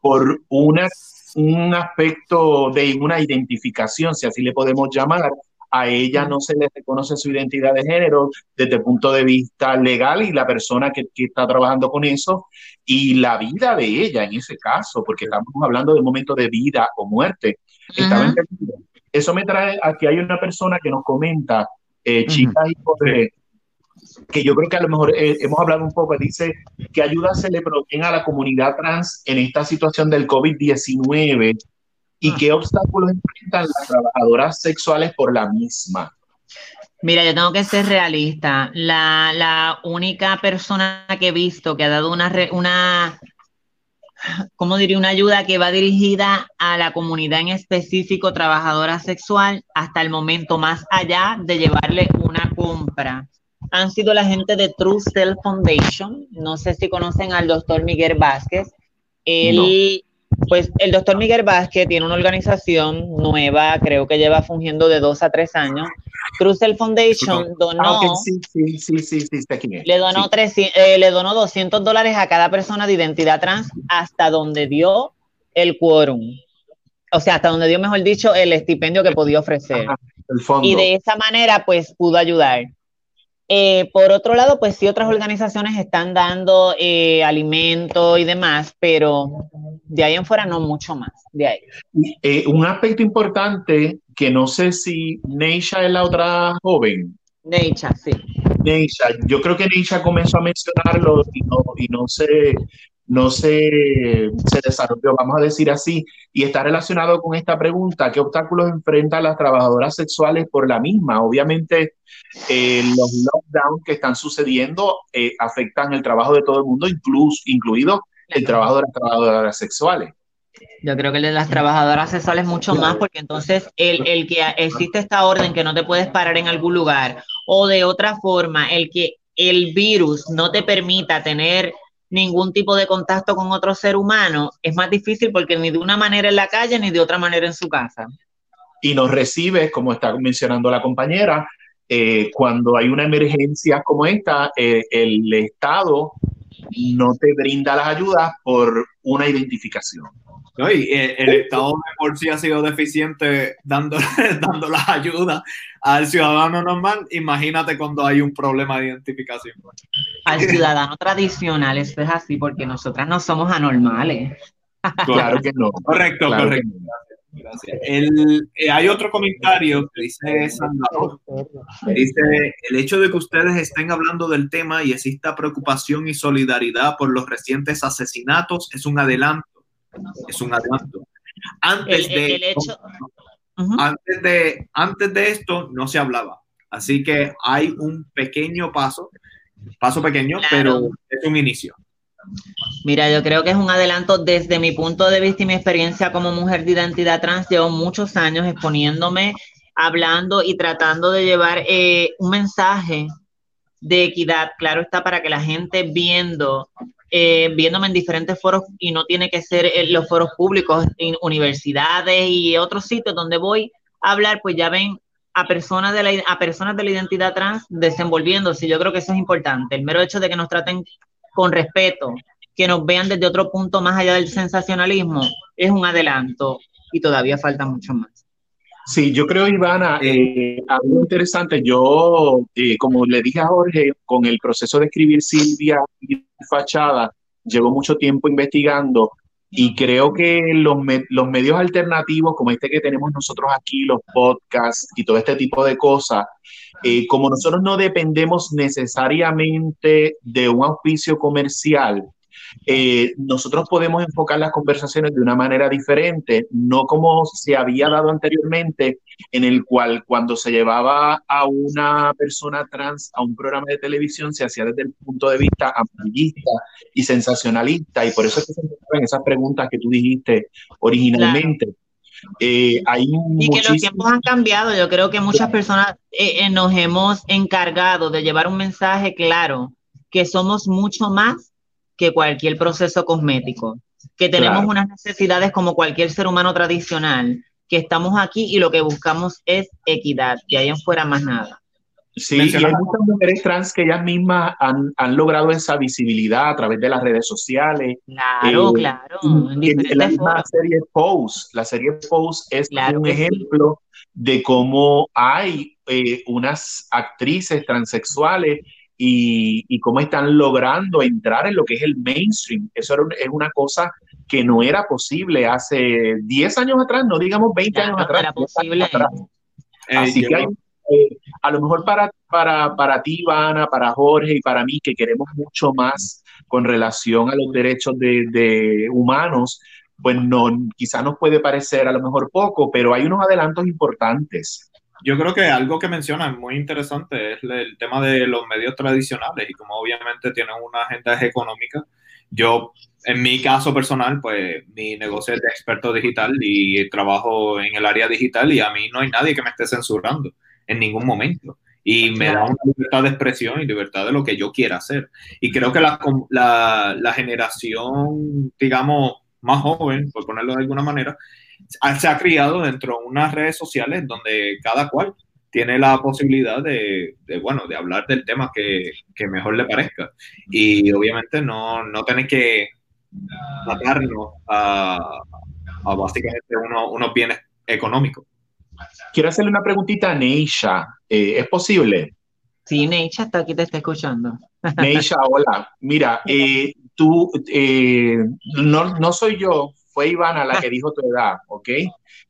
por una un aspecto de una identificación, si así le podemos llamar. A ella no se le reconoce su identidad de género desde el punto de vista legal y la persona que, está trabajando con eso y la vida de ella en ese caso, porque estamos hablando de un momento de vida o muerte. Eso me trae a que hay una persona que nos comenta, eh, chicas y que yo creo que a lo mejor eh, hemos hablado un poco, dice que ayuda se le proveen a la comunidad trans en esta situación del COVID-19 y ah. qué obstáculos enfrentan las trabajadoras sexuales por la misma. Mira, yo tengo que ser realista. La, la única persona que he visto que ha dado una, una, ¿cómo diría? Una ayuda que va dirigida a la comunidad en específico, trabajadora sexual, hasta el momento, más allá de llevarle una compra han sido la gente de True Self Foundation. No sé si conocen al doctor Miguel Vázquez. Él, pues el doctor Miguel Vázquez tiene una organización nueva, creo que lleva fungiendo de dos a tres años. True Self Foundation donó, ah, sí, sí, sí, sí, le donó, eh, le donó 200 dólares a cada persona de identidad trans hasta donde dio el quórum. O sea, hasta donde dio, mejor dicho, el estipendio que podía ofrecer. y de esa manera, pues pudo ayudar. Eh, por otro lado, pues sí, otras organizaciones están dando eh, alimento y demás, pero de ahí en fuera no mucho más. De ahí. Eh, un aspecto importante que no sé si Neisha es la otra joven. Neisha, sí. Neisha, yo creo que Neisha comenzó a mencionarlo y no, y no sé no se, se desarrolló, vamos a decir así, y está relacionado con esta pregunta, ¿qué obstáculos enfrentan las trabajadoras sexuales por la misma? Obviamente, eh, los lockdowns que están sucediendo eh, afectan el trabajo de todo el mundo, incluso, incluido el trabajo de las trabajadoras sexuales. Yo creo que el de las trabajadoras sexuales mucho más, porque entonces el, el que existe esta orden que no te puedes parar en algún lugar, o de otra forma, el que el virus no te permita tener ningún tipo de contacto con otro ser humano, es más difícil porque ni de una manera en la calle ni de otra manera en su casa. Y nos recibes, como está mencionando la compañera, eh, cuando hay una emergencia como esta, eh, el Estado no te brinda las ayudas por una identificación. Eh, el, Estado de por sí ha sido deficiente dando, dando las ayudas al ciudadano normal. Imagínate cuando hay un problema de identificación. Al ciudadano tradicional, esto es así porque nosotras no somos anormales. Claro que no. Correcto, correcto. Gracias. El, eh, hay otro comentario que dice Sandra. Dice, el hecho de que ustedes estén hablando del tema y exista preocupación y solidaridad por los recientes asesinatos es un adelanto es un adelanto. Antes, de, antes, de, antes de esto no se hablaba. Así que hay un pequeño paso, paso pequeño, pero es un inicio. Mira, yo creo que es un adelanto desde mi punto de vista y mi experiencia como mujer de identidad trans. Llevo muchos años exponiéndome, hablando y tratando de llevar eh, un mensaje de equidad, claro está, para que la gente viendo eh, viéndome en diferentes foros y no tiene que ser los foros públicos, en universidades y otros sitios donde voy a hablar, pues ya ven a personas de la, a personas de la identidad trans desenvolviéndose. Yo creo que eso es importante. El mero hecho de que nos traten con respeto, que nos vean desde otro punto más allá del sensacionalismo, es un adelanto y todavía falta mucho más. Sí, yo creo, Ivana, eh, algo interesante. Yo, eh, como le dije a Jorge, con el proceso de escribir Silvia Fachada, llevo mucho tiempo investigando y creo que los, los medios alternativos, como este que tenemos nosotros aquí, los podcasts y todo este tipo de cosas, eh, como nosotros no dependemos necesariamente de un auspicio comercial, eh, nosotros podemos enfocar las conversaciones de una manera diferente, no como se había dado anteriormente, en el cual cuando se llevaba a una persona trans a un programa de televisión se hacía desde el punto de vista amarillista y sensacionalista, y por eso es que se encuentran esas preguntas que tú dijiste originalmente. Eh, hay y que los tiempos han cambiado. Yo creo que muchas personas eh, nos hemos encargado de llevar un mensaje claro, que somos mucho más que cualquier proceso cosmético, que tenemos unas necesidades como cualquier ser humano tradicional, que estamos aquí y lo que buscamos es equidad, que ahí en fuera más nada. Sí, y hay muchas mujeres trans que ellas mismas han, han, logrado esa visibilidad a través de las redes sociales. Claro, eh, claro. En la misma serie Pose, la serie Pose es un ejemplo de cómo hay eh, unas actrices transexuales y, cómo están logrando entrar en lo que es el mainstream. Eso es una cosa que no era posible hace 10 años atrás, no digamos 20 años atrás. Era posible. Eh, Así que hay, eh, a lo mejor para, para, para ti, Ivana, para Jorge y para mí, que queremos mucho más con relación a los derechos de, de humanos, pues no, quizás nos puede parecer a lo mejor poco, pero hay unos adelantos importantes. Yo creo que algo que mencionas muy interesante es el tema de los medios tradicionales y como obviamente tienen una agenda económica. Yo, en mi caso personal, pues mi negocio es de experto digital y trabajo en el área digital y a mí no hay nadie que me esté censurando en ningún momento. Y me da una libertad de expresión y libertad de lo que yo quiera hacer. Y creo que la, la, la generación, digamos, más joven, por ponerlo de alguna manera, se ha criado dentro de unas redes sociales donde cada cual tiene la posibilidad de, bueno, de hablar del tema que, mejor le parezca. Y obviamente no, no tener que matarnos a, básicamente unos bienes económicos. Quiero hacerle una preguntita a Neisha. Eh, ¿Es posible? Sí, Neisha está aquí, te está escuchando. Neisha, hola. Mira, eh, tú, eh, no, no soy yo, fue Ivana la que dijo tu edad, ¿ok? sí,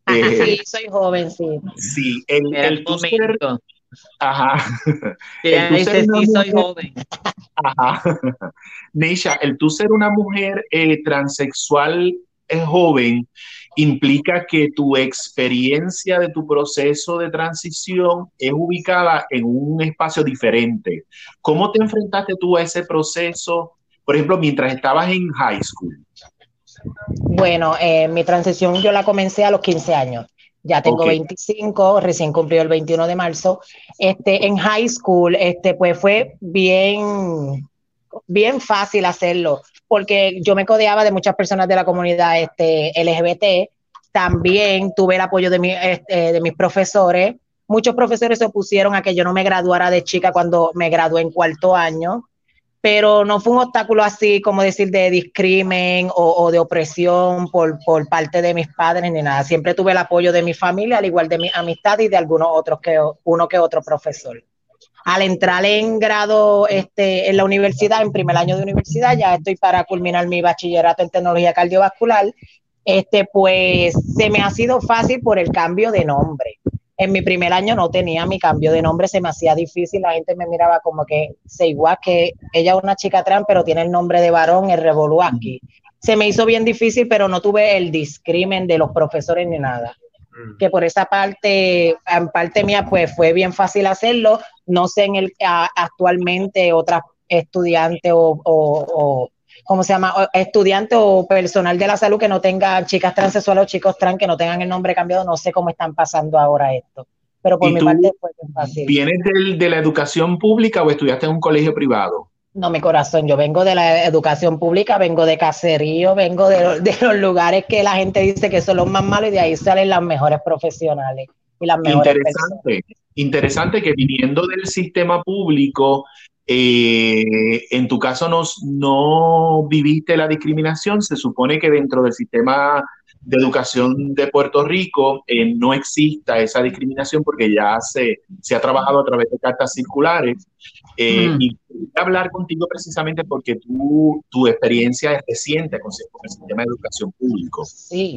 eh, soy joven, sí. Sí, el, el tu ser, Ajá. el tú ser sí, soy joven. Ajá. Neisha, el tú ser una mujer eh, transexual eh, joven implica que tu experiencia de tu proceso de transición es ubicada en un espacio diferente. ¿Cómo te enfrentaste tú a ese proceso, por ejemplo, mientras estabas en high school? Bueno, eh, mi transición yo la comencé a los 15 años. Ya tengo 25, recién cumplió el 21 de marzo. Este, en high school, este, pues fue bien, bien fácil hacerlo, porque yo me codeaba de muchas personas de la comunidad este, LGBT. También tuve el apoyo de, mi, este, de mis profesores. Muchos profesores se opusieron a que yo no me graduara de chica cuando me gradué en cuarto año pero no fue un obstáculo así como decir de discrimen o, de opresión por, por, parte de mis padres ni nada. Siempre tuve el apoyo de mi familia, al igual de mi amistad y de algunos otros que uno que otro profesor. Al entrar en grado este, en la universidad, en primer año de universidad, ya estoy para culminar mi bachillerato en tecnología cardiovascular, este, pues se me ha sido fácil por el cambio de nombre en mi primer año no tenía mi cambio de nombre, se me hacía difícil, la gente me miraba como que se igual que ella es una chica trans, pero tiene el nombre de varón, el aquí. Se me hizo bien difícil, pero no tuve el discrimen de los profesores ni nada. Mm. Que por esa parte, en parte mía, pues fue bien fácil hacerlo. No sé en el actualmente otras estudiantes o ¿cómo se llama? Estudiante o personal de la salud que no tengan chicas transexuales o chicos trans que no tengan el nombre cambiado, no sé cómo están pasando ahora esto. Pero por mi parte fue fácil. ¿Vienes de la educación pública o estudiaste en un colegio privado? No, mi corazón, yo vengo de la educación pública, vengo de caserío, vengo de, de, los lugares que la gente dice que son los más malos y de ahí salen las mejores profesionales y las mejores Interesante, interesante que viniendo del sistema público eh, en tu caso no, no viviste la discriminación, se supone que dentro del sistema de Educación de Puerto Rico eh, no exista esa discriminación porque ya se, se ha trabajado a través de cartas circulares. Eh, mm. Y quería hablar contigo precisamente porque tú, tu experiencia es reciente con, el sistema de educación público. Sí.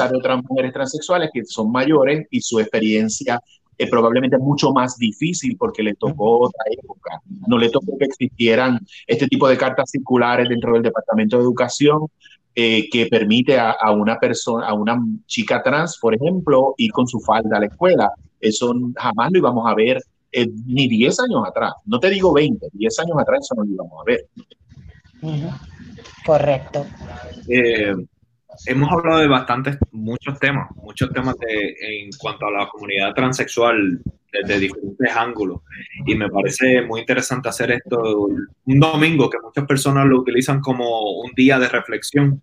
Hay otras mujeres transexuales que son mayores y su experiencia es probablemente mucho más difícil porque le tocó otra época. No le tocó que existieran este tipo de cartas circulares dentro del Departamento de Educación eh, que permite a, una persona, a una chica trans, por ejemplo, ir con su falda a la escuela. Eso jamás lo íbamos a ver eh, ni 10 años atrás. No te digo 20, 10 años atrás eso no lo íbamos a ver. Correcto. Eh, hemos hablado de bastantes, muchos temas, muchos temas de, en cuanto a la comunidad transexual desde diferentes ángulos. Y me parece muy interesante hacer esto un domingo, que muchas personas lo utilizan como un día de reflexión,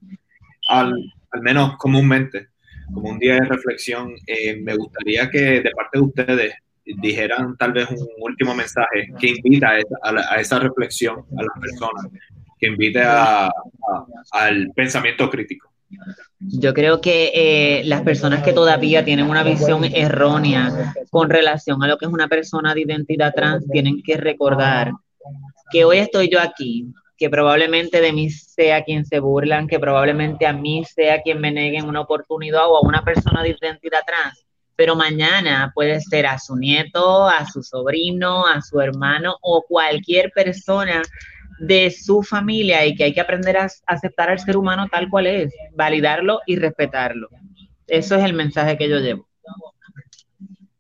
al, menos comúnmente, como un día de reflexión. Eh, me gustaría que de parte de ustedes dijeran tal vez un último mensaje que invita a esa, reflexión a las personas, que invite a, al pensamiento crítico. Yo creo que eh, las personas que todavía tienen una visión errónea con relación a lo que es una persona de identidad trans tienen que recordar que hoy estoy yo aquí, que probablemente de mí sea quien se burlan, que probablemente a mí sea quien me neguen una oportunidad o a una persona de identidad trans, pero mañana puede ser a su nieto, a su sobrino, a su hermano o cualquier persona de su familia y que hay que aprender a aceptar al ser humano tal cual es, validarlo y respetarlo. Eso es el mensaje que yo llevo.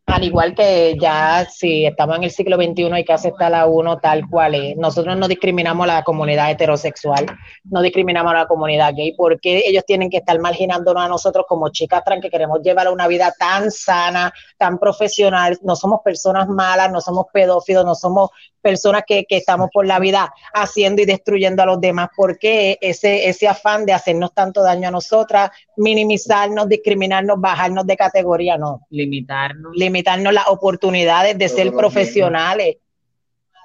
Al igual que ya si estamos en el siglo XXI hay que aceptar a uno tal cual es. Nosotros no discriminamos a la comunidad heterosexual, no discriminamos a la comunidad gay, porque ellos tienen que estar marginándonos a nosotros como chicas trans que queremos llevar una vida tan sana, tan profesional. No somos personas malas, no somos pedófilos, no somos personas que, que, estamos por la vida haciendo y destruyendo a los demás, porque ese, ese afán de hacernos tanto daño a nosotras, minimizarnos, discriminarnos, bajarnos de categoría, no. Limitarnos. Limitarnos las oportunidades de ser profesionales,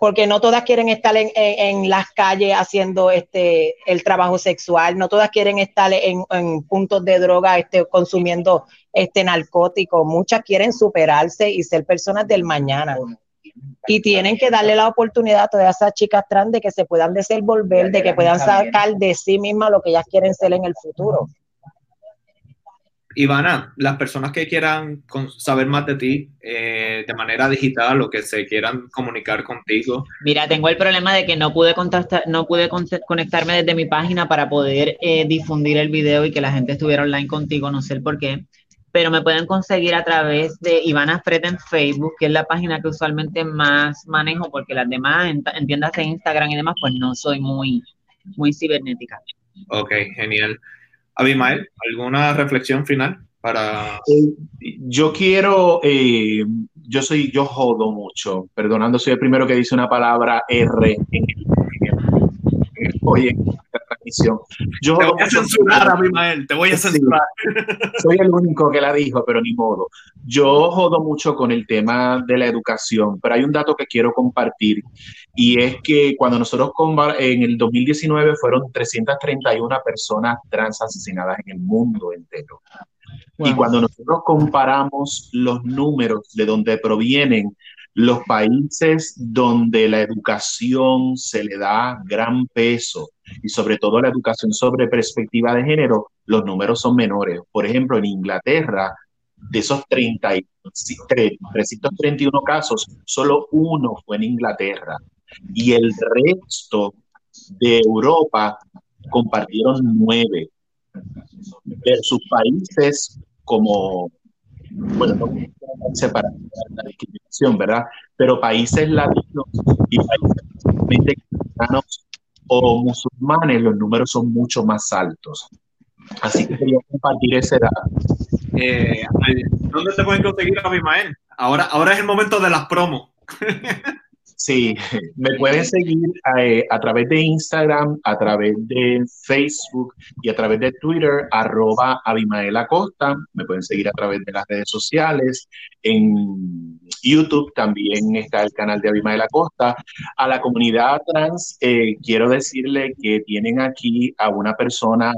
porque no todas quieren estar en, en, las calles haciendo este el trabajo sexual, no todas quieren estar en, en puntos de droga este, consumiendo este narcótico, muchas quieren superarse y ser personas del mañana. Y tienen que darle la oportunidad a todas esas chicas trans de que se puedan desenvolver, de que puedan sacar de sí mismas lo que ellas quieren ser en el futuro. Ivana, las personas que quieran saber más de ti eh, de manera digital o que se quieran comunicar contigo. Mira, tengo el problema de que no pude contactar, no pude conectarme desde mi página para poder eh, difundir el video y que la gente estuviera online contigo, no sé por qué pero me pueden conseguir a través de Ivana Fred en Facebook, que es la página que usualmente más manejo, porque las demás, en, tiendas de Instagram y demás, pues no soy muy, muy cibernética. Ok, genial. Abimael, ¿alguna reflexión final para...? Eh, yo quiero, eh, yo soy, yo jodo mucho, perdonando, soy el primero que dice una palabra R en oye, transmisión. Yo te voy a censurar, Abimael, te voy a censurar. soy el único que la dijo, pero ni modo. Yo jodo mucho con el tema de la educación, pero hay un dato que quiero compartir y es que cuando nosotros en el 2019 fueron 331 personas trans asesinadas en el mundo entero. Y cuando nosotros comparamos los números de donde provienen los países donde la educación se le da gran peso y sobre todo la educación sobre perspectiva de género, los números son menores. Por ejemplo, en Inglaterra, de esos 30, 331 casos, solo uno fue en Inglaterra y el resto de Europa compartieron nueve sus países como bueno, no separar la discriminación, ¿verdad? Pero países latinos y países cristianos o musulmanes, los números son mucho más altos. Así que quería compartir ese dato. Eh, ¿Dónde se pueden conseguir a Bimael? Ahora, ahora es el momento de las promos. Sí, me pueden seguir eh, a, través de Instagram, a través de Facebook y a través de Twitter, arroba Abimael Acosta. Me pueden seguir a través de las redes sociales. En YouTube también está el canal de Abimael Acosta. A la comunidad trans, eh, quiero decirle que tienen aquí a una persona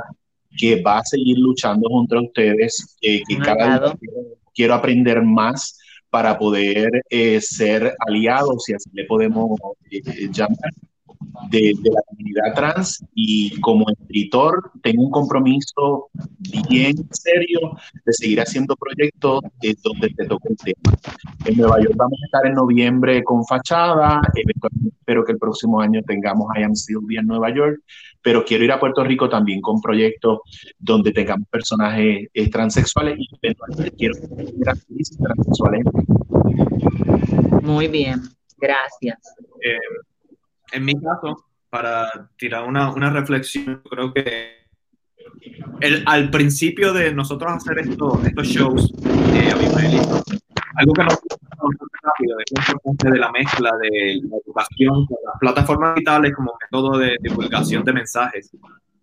que va a seguir luchando contra ustedes, que cada día quiero aprender más para poder eh, ser aliados, si así le podemos eh, llamar, de, la comunidad trans y como escritor tengo un compromiso bien serio de seguir haciendo proyectos donde te toque el tema. En Nueva York vamos a estar en noviembre con Fachada, espero que el próximo año tengamos I Am Sylvia en Nueva York, pero quiero ir a Puerto Rico también con proyectos donde tengamos personajes eh, transexuales y quiero actrices transexuales. Muy bien, gracias. Eh, en mi caso, para tirar una, una reflexión, creo que el, al principio de nosotros hacer esto, estos shows, eh, algo que nos rápido es de la mezcla de la educación con las plataformas digitales como método de divulgación de mensajes.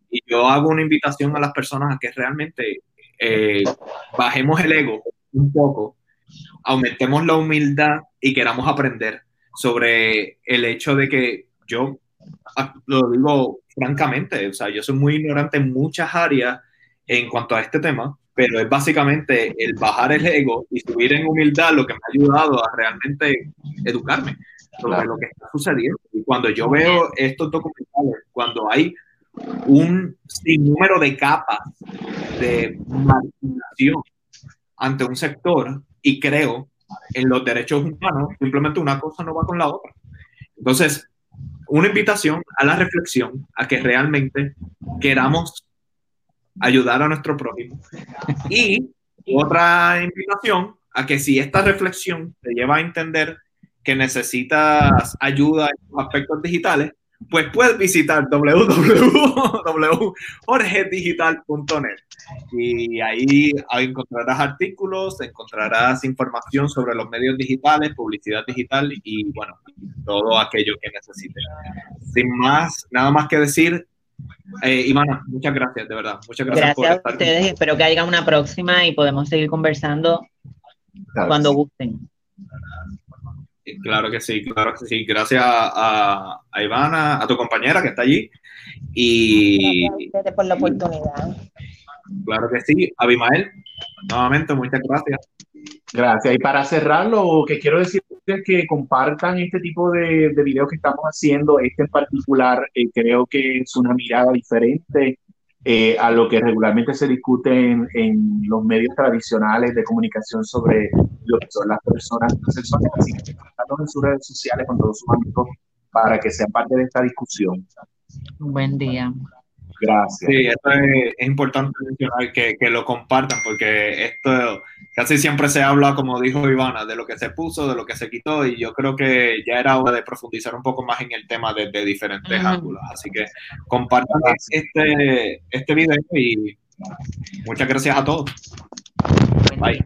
Y yo hago una invitación a las personas a que realmente eh, bajemos el ego un poco, aumentemos la humildad y queramos aprender sobre el hecho de que yo lo digo francamente, o sea, yo soy muy ignorante en muchas áreas en cuanto a este tema, pero es básicamente el bajar el ego y subir en humildad lo que me ha ayudado a realmente educarme sobre lo que está sucediendo. Y cuando yo veo estos documentales, cuando hay un sinnúmero de capas de marginación ante un sector y creo en los derechos humanos, simplemente una cosa no va con la otra. Entonces, una invitación a la reflexión, a que realmente queramos ayudar a nuestro prójimo. Y otra invitación a que si esta reflexión te lleva a entender que necesitas ayuda en los aspectos digitales, pues puedes visitar www.jorgedigital.net y ahí encontrarás artículos, encontrarás información sobre los medios digitales, publicidad digital y bueno, todo aquello que necesites. Sin más, nada más que decir, eh, Ivana, muchas gracias, de verdad. Muchas gracias, por estar a ustedes. Espero que haya una próxima y podemos seguir conversando cuando gusten. Claro que sí, claro que sí. Gracias a, a Ivana, a tu compañera que está allí. Y. Gracias por la oportunidad. Claro que sí. Abimael, nuevamente, muchas gracias. Gracias. Y para cerrar, lo que quiero decir es que compartan este tipo de, de videos que estamos haciendo. Este en particular, eh, creo que es una mirada diferente eh, a lo que regularmente se discute en, en, los medios tradicionales de comunicación sobre las personas sexuales. Así que en sus redes sociales con todos sus amigos para que sean parte de esta discusión. Buen día. Gracias. Sí, esto es, importante mencionar que, que, lo compartan porque esto casi siempre se habla, como dijo Ivana, de lo que se puso, de lo que se quitó y yo creo que ya era hora de profundizar un poco más en el tema desde de diferentes ángulos. Así que compartan este, este video y muchas gracias a todos. Bye.